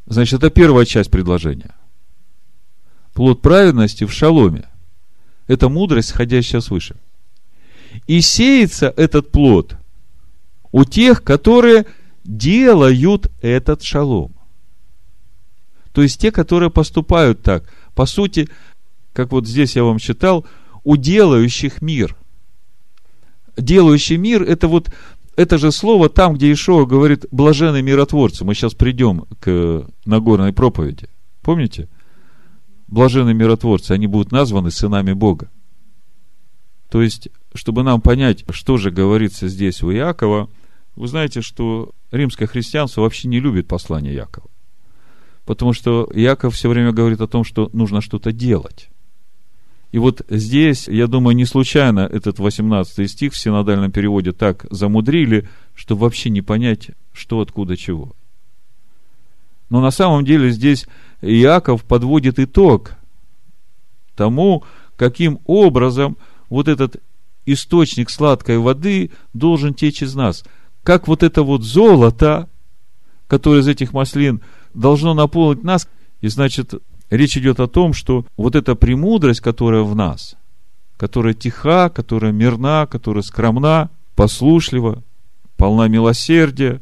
Значит, это первая часть предложения плод праведности в шаломе. Это мудрость, сходящая свыше. И сеется этот плод у тех, которые делают этот шалом. То есть те, которые поступают так. По сути, как вот здесь я вам читал, у делающих мир. Делающий мир, это вот это же слово там, где Ишуа говорит блаженный миротворцы. Мы сейчас придем к Нагорной проповеди. Помните? блаженные миротворцы, они будут названы сынами Бога. То есть, чтобы нам понять, что же говорится здесь у Иакова, вы знаете, что римское христианство вообще не любит послание Якова. Потому что Яков все время говорит о том, что нужно что-то делать. И вот здесь, я думаю, не случайно этот 18 стих в синодальном переводе так замудрили, чтобы вообще не понять, что откуда чего. Но на самом деле здесь Иаков подводит итог тому, каким образом вот этот источник сладкой воды должен течь из нас. Как вот это вот золото, которое из этих маслин должно наполнить нас. И значит, речь идет о том, что вот эта премудрость, которая в нас, которая тиха, которая мирна, которая скромна, послушлива, полна милосердия,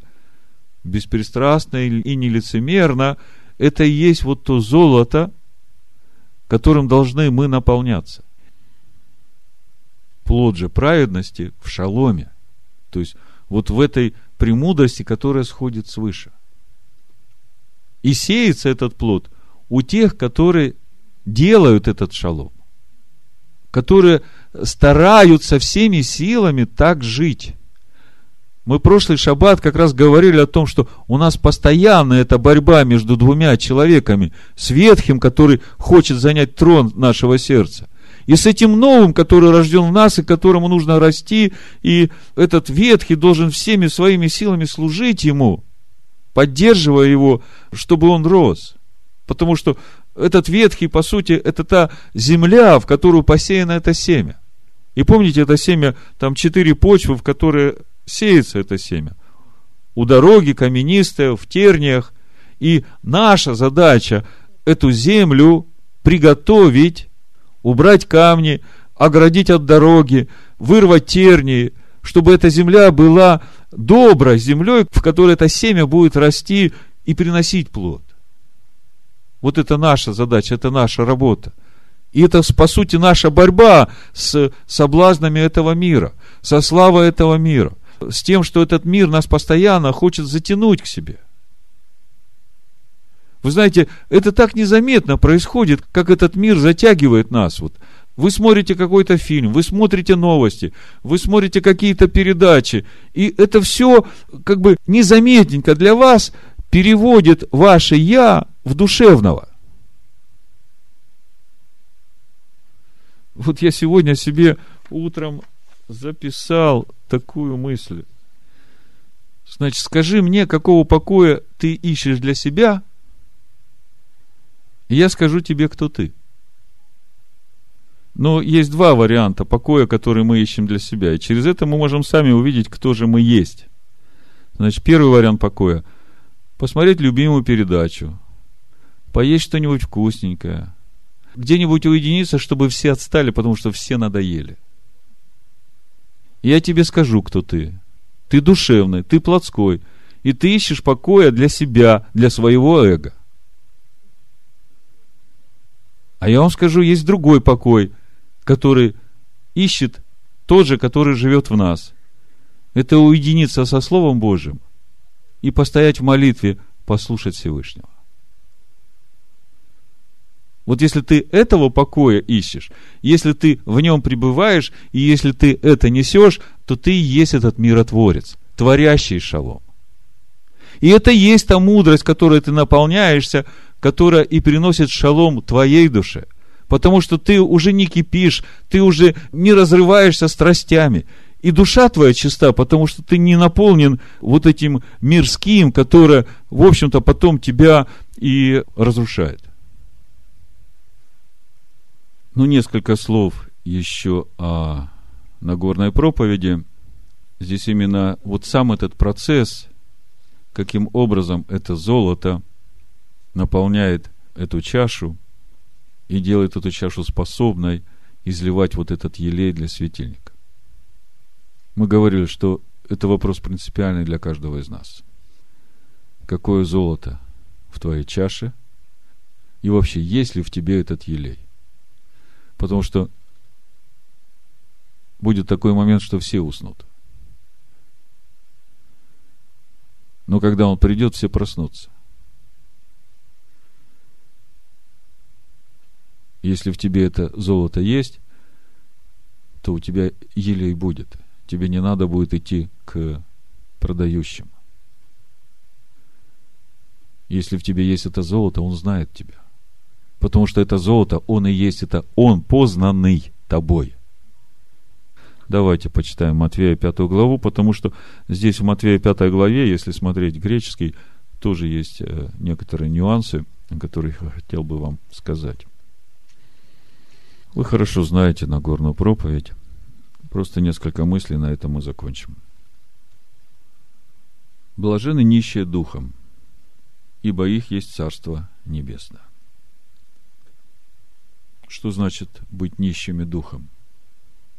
беспристрастна и нелицемерна, это и есть вот то золото, которым должны мы наполняться. Плод же праведности в шаломе. То есть, вот в этой премудрости, которая сходит свыше. И сеется этот плод у тех, которые делают этот шалом, которые стараются всеми силами так жить. Мы прошлый шаббат как раз говорили о том, что у нас постоянно эта борьба между двумя человеками. С ветхим, который хочет занять трон нашего сердца. И с этим новым, который рожден в нас, и которому нужно расти. И этот ветхий должен всеми своими силами служить ему, поддерживая его, чтобы он рос. Потому что этот ветхий, по сути, это та земля, в которую посеяно это семя. И помните, это семя, там четыре почвы, в которые сеется это семя. У дороги каменистая, в терниях. И наша задача эту землю приготовить, убрать камни, оградить от дороги, вырвать тернии, чтобы эта земля была доброй землей, в которой это семя будет расти и приносить плод. Вот это наша задача, это наша работа. И это, по сути, наша борьба с соблазнами этого мира, со славой этого мира, с тем, что этот мир нас постоянно хочет затянуть к себе. Вы знаете, это так незаметно происходит, как этот мир затягивает нас. Вот вы смотрите какой-то фильм, вы смотрите новости, вы смотрите какие-то передачи, и это все как бы незаметненько для вас переводит ваше «я» в душевного. Вот я сегодня себе утром записал такую мысль. Значит, скажи мне, какого покоя ты ищешь для себя, и я скажу тебе, кто ты. Но есть два варианта покоя, которые мы ищем для себя. И через это мы можем сами увидеть, кто же мы есть. Значит, первый вариант покоя – посмотреть любимую передачу, поесть что-нибудь вкусненькое, где-нибудь уединиться, чтобы все отстали, потому что все надоели. Я тебе скажу, кто ты. Ты душевный, ты плотской, и ты ищешь покоя для себя, для своего эго. А я вам скажу, есть другой покой – который ищет тот же, который живет в нас. Это уединиться со Словом Божьим и постоять в молитве, послушать Всевышнего. Вот если ты этого покоя ищешь, если ты в нем пребываешь, и если ты это несешь, то ты и есть этот миротворец, творящий шалом. И это есть та мудрость, которой ты наполняешься, которая и приносит шалом твоей душе – потому что ты уже не кипишь, ты уже не разрываешься страстями. И душа твоя чиста, потому что ты не наполнен вот этим мирским, которое, в общем-то, потом тебя и разрушает. Ну, несколько слов еще о Нагорной проповеди. Здесь именно вот сам этот процесс, каким образом это золото наполняет эту чашу – и делает эту чашу способной изливать вот этот елей для светильника. Мы говорили, что это вопрос принципиальный для каждого из нас. Какое золото в твоей чаше? И вообще, есть ли в тебе этот елей? Потому что будет такой момент, что все уснут. Но когда он придет, все проснутся. Если в тебе это золото есть, то у тебя еле и будет. Тебе не надо будет идти к продающим. Если в тебе есть это золото, он знает тебя. Потому что это золото, он и есть, это он познанный тобой. Давайте почитаем Матвея 5 главу, потому что здесь в Матвея 5 главе, если смотреть греческий, тоже есть э, некоторые нюансы, о которых я хотел бы вам сказать. Вы хорошо знаете Нагорную проповедь. Просто несколько мыслей на этом мы закончим. Блажены нищие духом, ибо их есть Царство Небесное. Что значит быть нищими духом?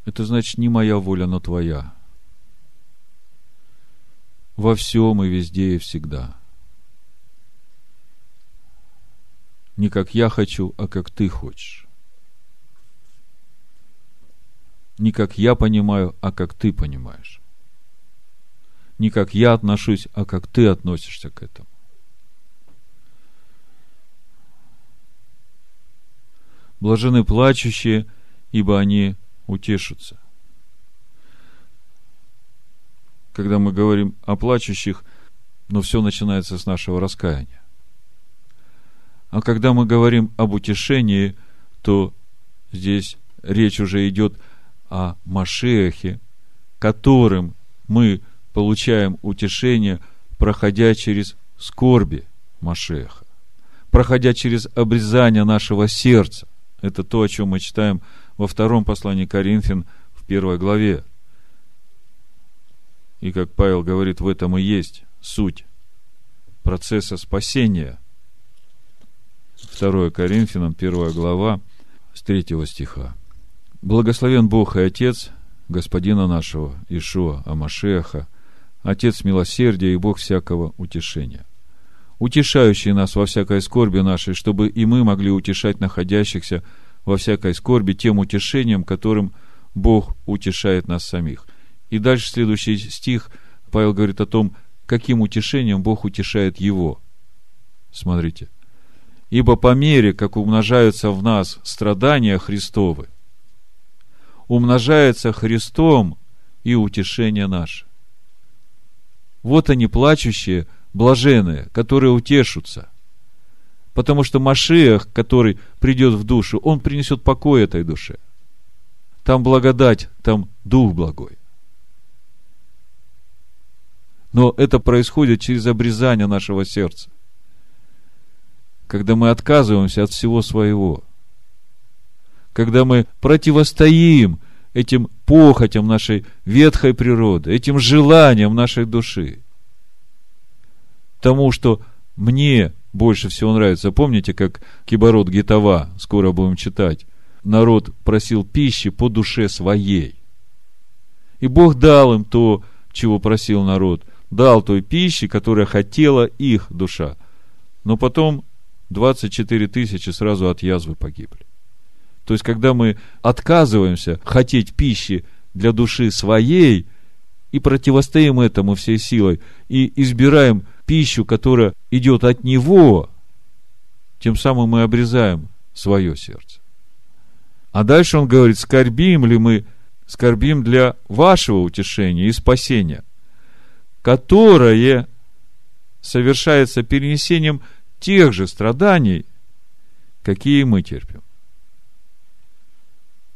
Это значит не моя воля, но твоя. Во всем и везде и всегда. Не как я хочу, а как ты хочешь. Не как я понимаю, а как ты понимаешь. Не как я отношусь, а как ты относишься к этому. Блажены плачущие, ибо они утешатся. Когда мы говорим о плачущих, но все начинается с нашего раскаяния. А когда мы говорим об утешении, то здесь речь уже идет о Машехе, которым мы получаем утешение, проходя через скорби Машеха, проходя через обрезание нашего сердца. Это то, о чем мы читаем во втором послании Коринфян в первой главе. И как Павел говорит, в этом и есть суть процесса спасения. 2 Коринфянам, первая глава, с третьего стиха. Благословен Бог и Отец Господина нашего, Ишуа Амашеха, Отец милосердия и Бог всякого утешения, утешающий нас во всякой скорби нашей, чтобы и мы могли утешать находящихся во всякой скорби тем утешением, которым Бог утешает нас самих. И дальше следующий стих, Павел говорит о том, каким утешением Бог утешает его. Смотрите. Ибо по мере, как умножаются в нас страдания Христовы, умножается Христом и утешение наше. Вот они, плачущие, блаженные, которые утешутся. Потому что Машиах, который придет в душу, он принесет покой этой душе. Там благодать, там Дух благой. Но это происходит через обрезание нашего сердца. Когда мы отказываемся от всего своего. Когда мы противостоим этим похотям нашей ветхой природы, этим желаниям нашей души. Тому, что мне больше всего нравится. Помните, как Кибород Гитова, скоро будем читать, народ просил пищи по душе своей. И Бог дал им то, чего просил народ. Дал той пищи, которая хотела их душа. Но потом 24 тысячи сразу от язвы погибли. То есть, когда мы отказываемся хотеть пищи для души своей и противостоим этому всей силой, и избираем пищу, которая идет от Него, тем самым мы обрезаем свое сердце. А дальше он говорит, скорбим ли мы, скорбим для вашего утешения и спасения, которое совершается перенесением тех же страданий, какие мы терпим.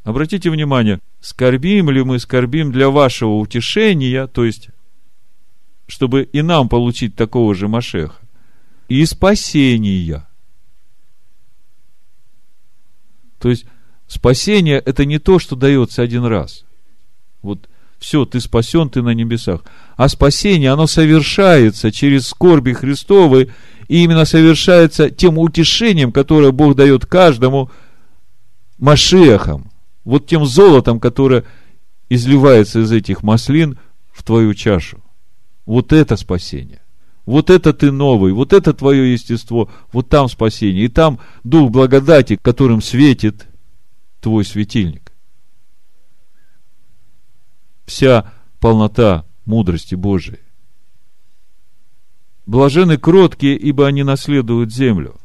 Обратите внимание, скорбим ли мы скорбим для вашего утешения, то есть, чтобы и нам получить такого же Машеха, и спасения. То есть, спасение – это не то, что дается один раз. Вот все, ты спасен, ты на небесах. А спасение, оно совершается через скорби Христовы, и именно совершается тем утешением, которое Бог дает каждому Машехам вот тем золотом, которое изливается из этих маслин в твою чашу. Вот это спасение. Вот это ты новый, вот это твое естество, вот там спасение. И там дух благодати, которым светит твой светильник. Вся полнота мудрости Божией. Блажены кроткие, ибо они наследуют землю.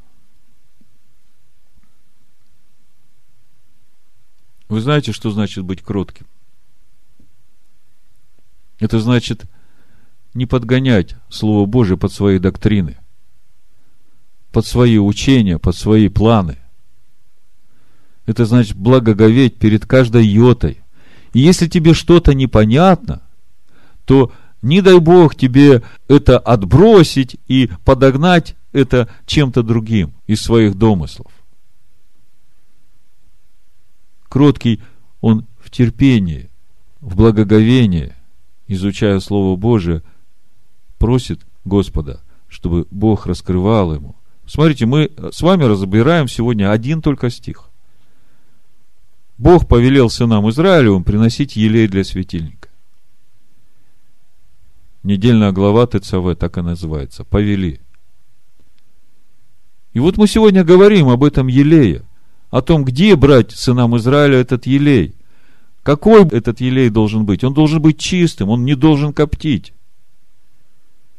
Вы знаете, что значит быть кротким? Это значит не подгонять Слово Божие под свои доктрины, под свои учения, под свои планы. Это значит благоговеть перед каждой йотой. И если тебе что-то непонятно, то не дай Бог тебе это отбросить и подогнать это чем-то другим из своих домыслов кроткий, он в терпении, в благоговении, изучая Слово Божие, просит Господа, чтобы Бог раскрывал ему. Смотрите, мы с вами разбираем сегодня один только стих. Бог повелел сынам Израилевым приносить елей для светильника. Недельная глава ТЦВ так и называется. Повели. И вот мы сегодня говорим об этом елее – о том, где брать сынам Израиля этот елей. Какой этот елей должен быть? Он должен быть чистым, он не должен коптить.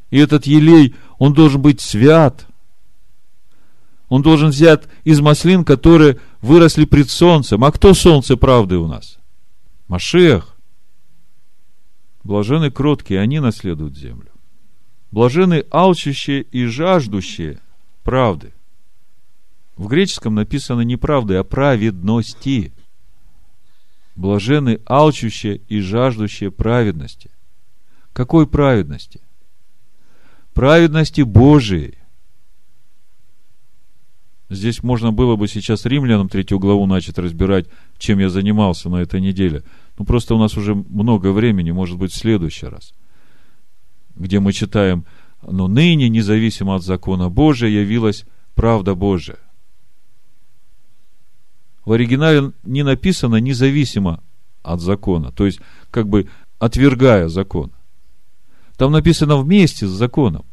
И этот елей, он должен быть свят. Он должен взять из маслин, которые выросли пред солнцем. А кто солнце правды у нас? Машех. Блажены кроткие, они наследуют землю. Блажены алчущие и жаждущие правды. В греческом написано не правды, а праведности. Блажены алчущие и жаждущие праведности. Какой праведности? Праведности Божией. Здесь можно было бы сейчас римлянам третью главу начать разбирать, чем я занимался на этой неделе. Ну, просто у нас уже много времени, может быть, в следующий раз. Где мы читаем, но ныне, независимо от закона Божия, явилась правда Божия в оригинале не написано независимо от закона, то есть как бы отвергая закон. Там написано вместе с законом,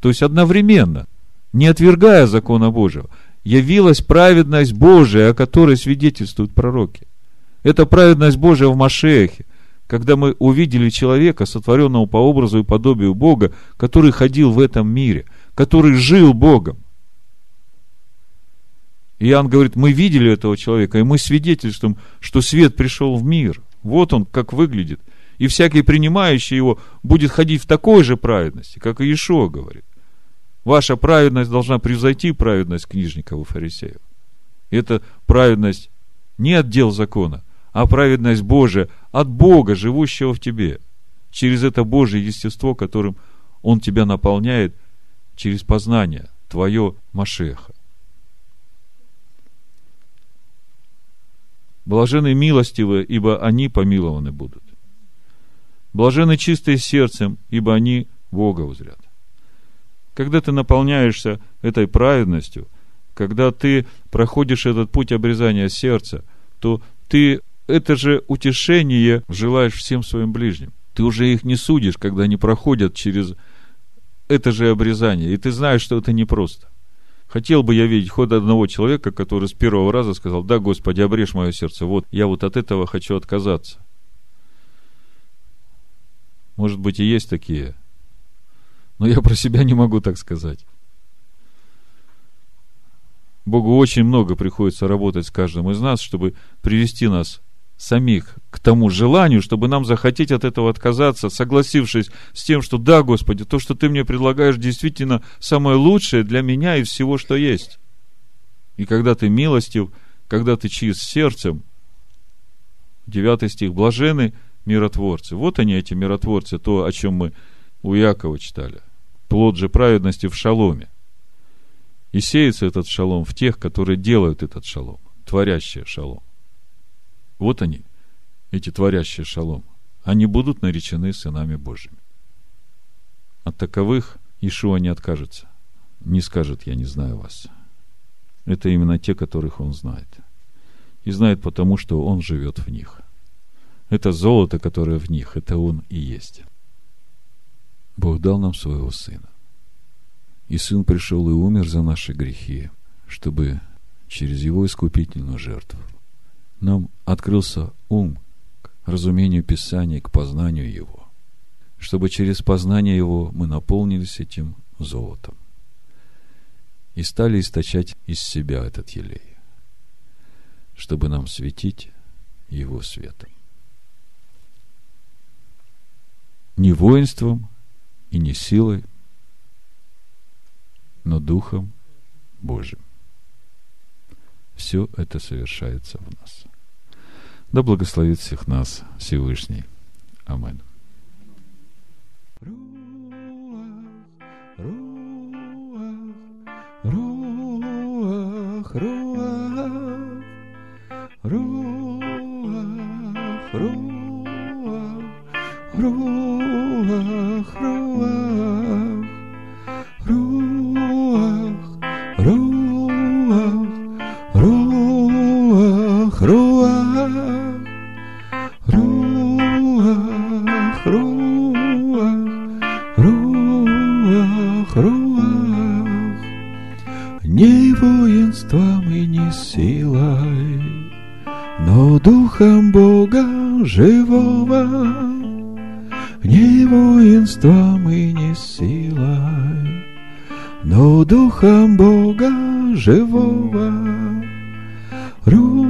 то есть одновременно, не отвергая закона Божьего явилась праведность Божия, о которой свидетельствуют пророки. Это праведность Божия в Машехе, когда мы увидели человека, сотворенного по образу и подобию Бога, который ходил в этом мире, который жил Богом. Иоанн говорит, мы видели этого человека, и мы свидетельствуем, что свет пришел в мир. Вот он, как выглядит. И всякий принимающий его будет ходить в такой же праведности, как и Иешуа говорит. Ваша праведность должна превзойти праведность книжников и фарисеев. Это праведность не от дел закона, а праведность Божия от Бога, живущего в тебе. Через это Божье естество, которым Он тебя наполняет, через познание твое Машеха. Блажены милостивые, ибо они помилованы будут. Блажены чистые сердцем, ибо они Бога узрят. Когда ты наполняешься этой праведностью, когда ты проходишь этот путь обрезания сердца, то ты это же утешение желаешь всем своим ближним. Ты уже их не судишь, когда они проходят через это же обрезание. И ты знаешь, что это непросто. Хотел бы я видеть ход одного человека, который с первого раза сказал, да, Господи, обрежь мое сердце. Вот, я вот от этого хочу отказаться. Может быть, и есть такие но я про себя не могу так сказать. Богу очень много приходится работать с каждым из нас, чтобы привести нас самих к тому желанию, чтобы нам захотеть от этого отказаться, согласившись с тем, что да, Господи, то, что Ты мне предлагаешь, действительно самое лучшее для меня и всего, что есть. И когда Ты милостив, когда Ты чист сердцем, девятый стих, блажены миротворцы. Вот они, эти миротворцы, то, о чем мы у Якова читали. Плод же праведности в шаломе. И сеется этот шалом в тех, которые делают этот шалом, творящие шалом. Вот они, эти творящие шалом. Они будут наречены сынами Божьими. От таковых Ишуа не откажется. Не скажет, я не знаю вас. Это именно те, которых он знает. И знает потому, что он живет в них. Это золото, которое в них, это он и есть. Бог дал нам своего Сына. И Сын пришел и умер за наши грехи, чтобы через Его искупительную жертву нам открылся ум к разумению Писания, к познанию Его, чтобы через познание Его мы наполнились этим золотом и стали источать из себя этот елей, чтобы нам светить Его светом. Не воинством, и не силой, но Духом Божьим. Все это совершается в нас. Да благословит всех нас Всевышний. Аминь. Руах, руах, руах, руах, руах. Духом Бога живого, не воинством и не силой, но Духом Бога живого. Руах,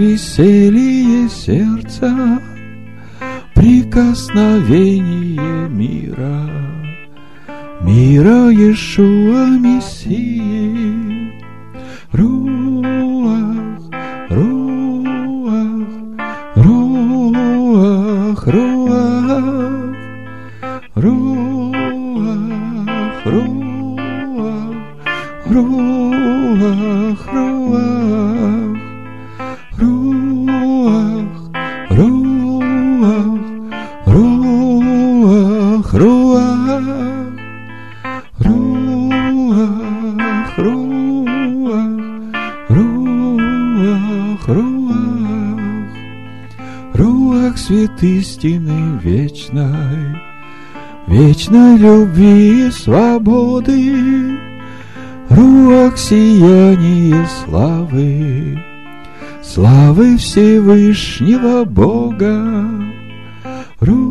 веселье сердца, прикосновение мира, мира Иешуа Мессии, свет истины вечной, Вечной любви и свободы, Руах сияние славы, Славы Всевышнего Бога, Руах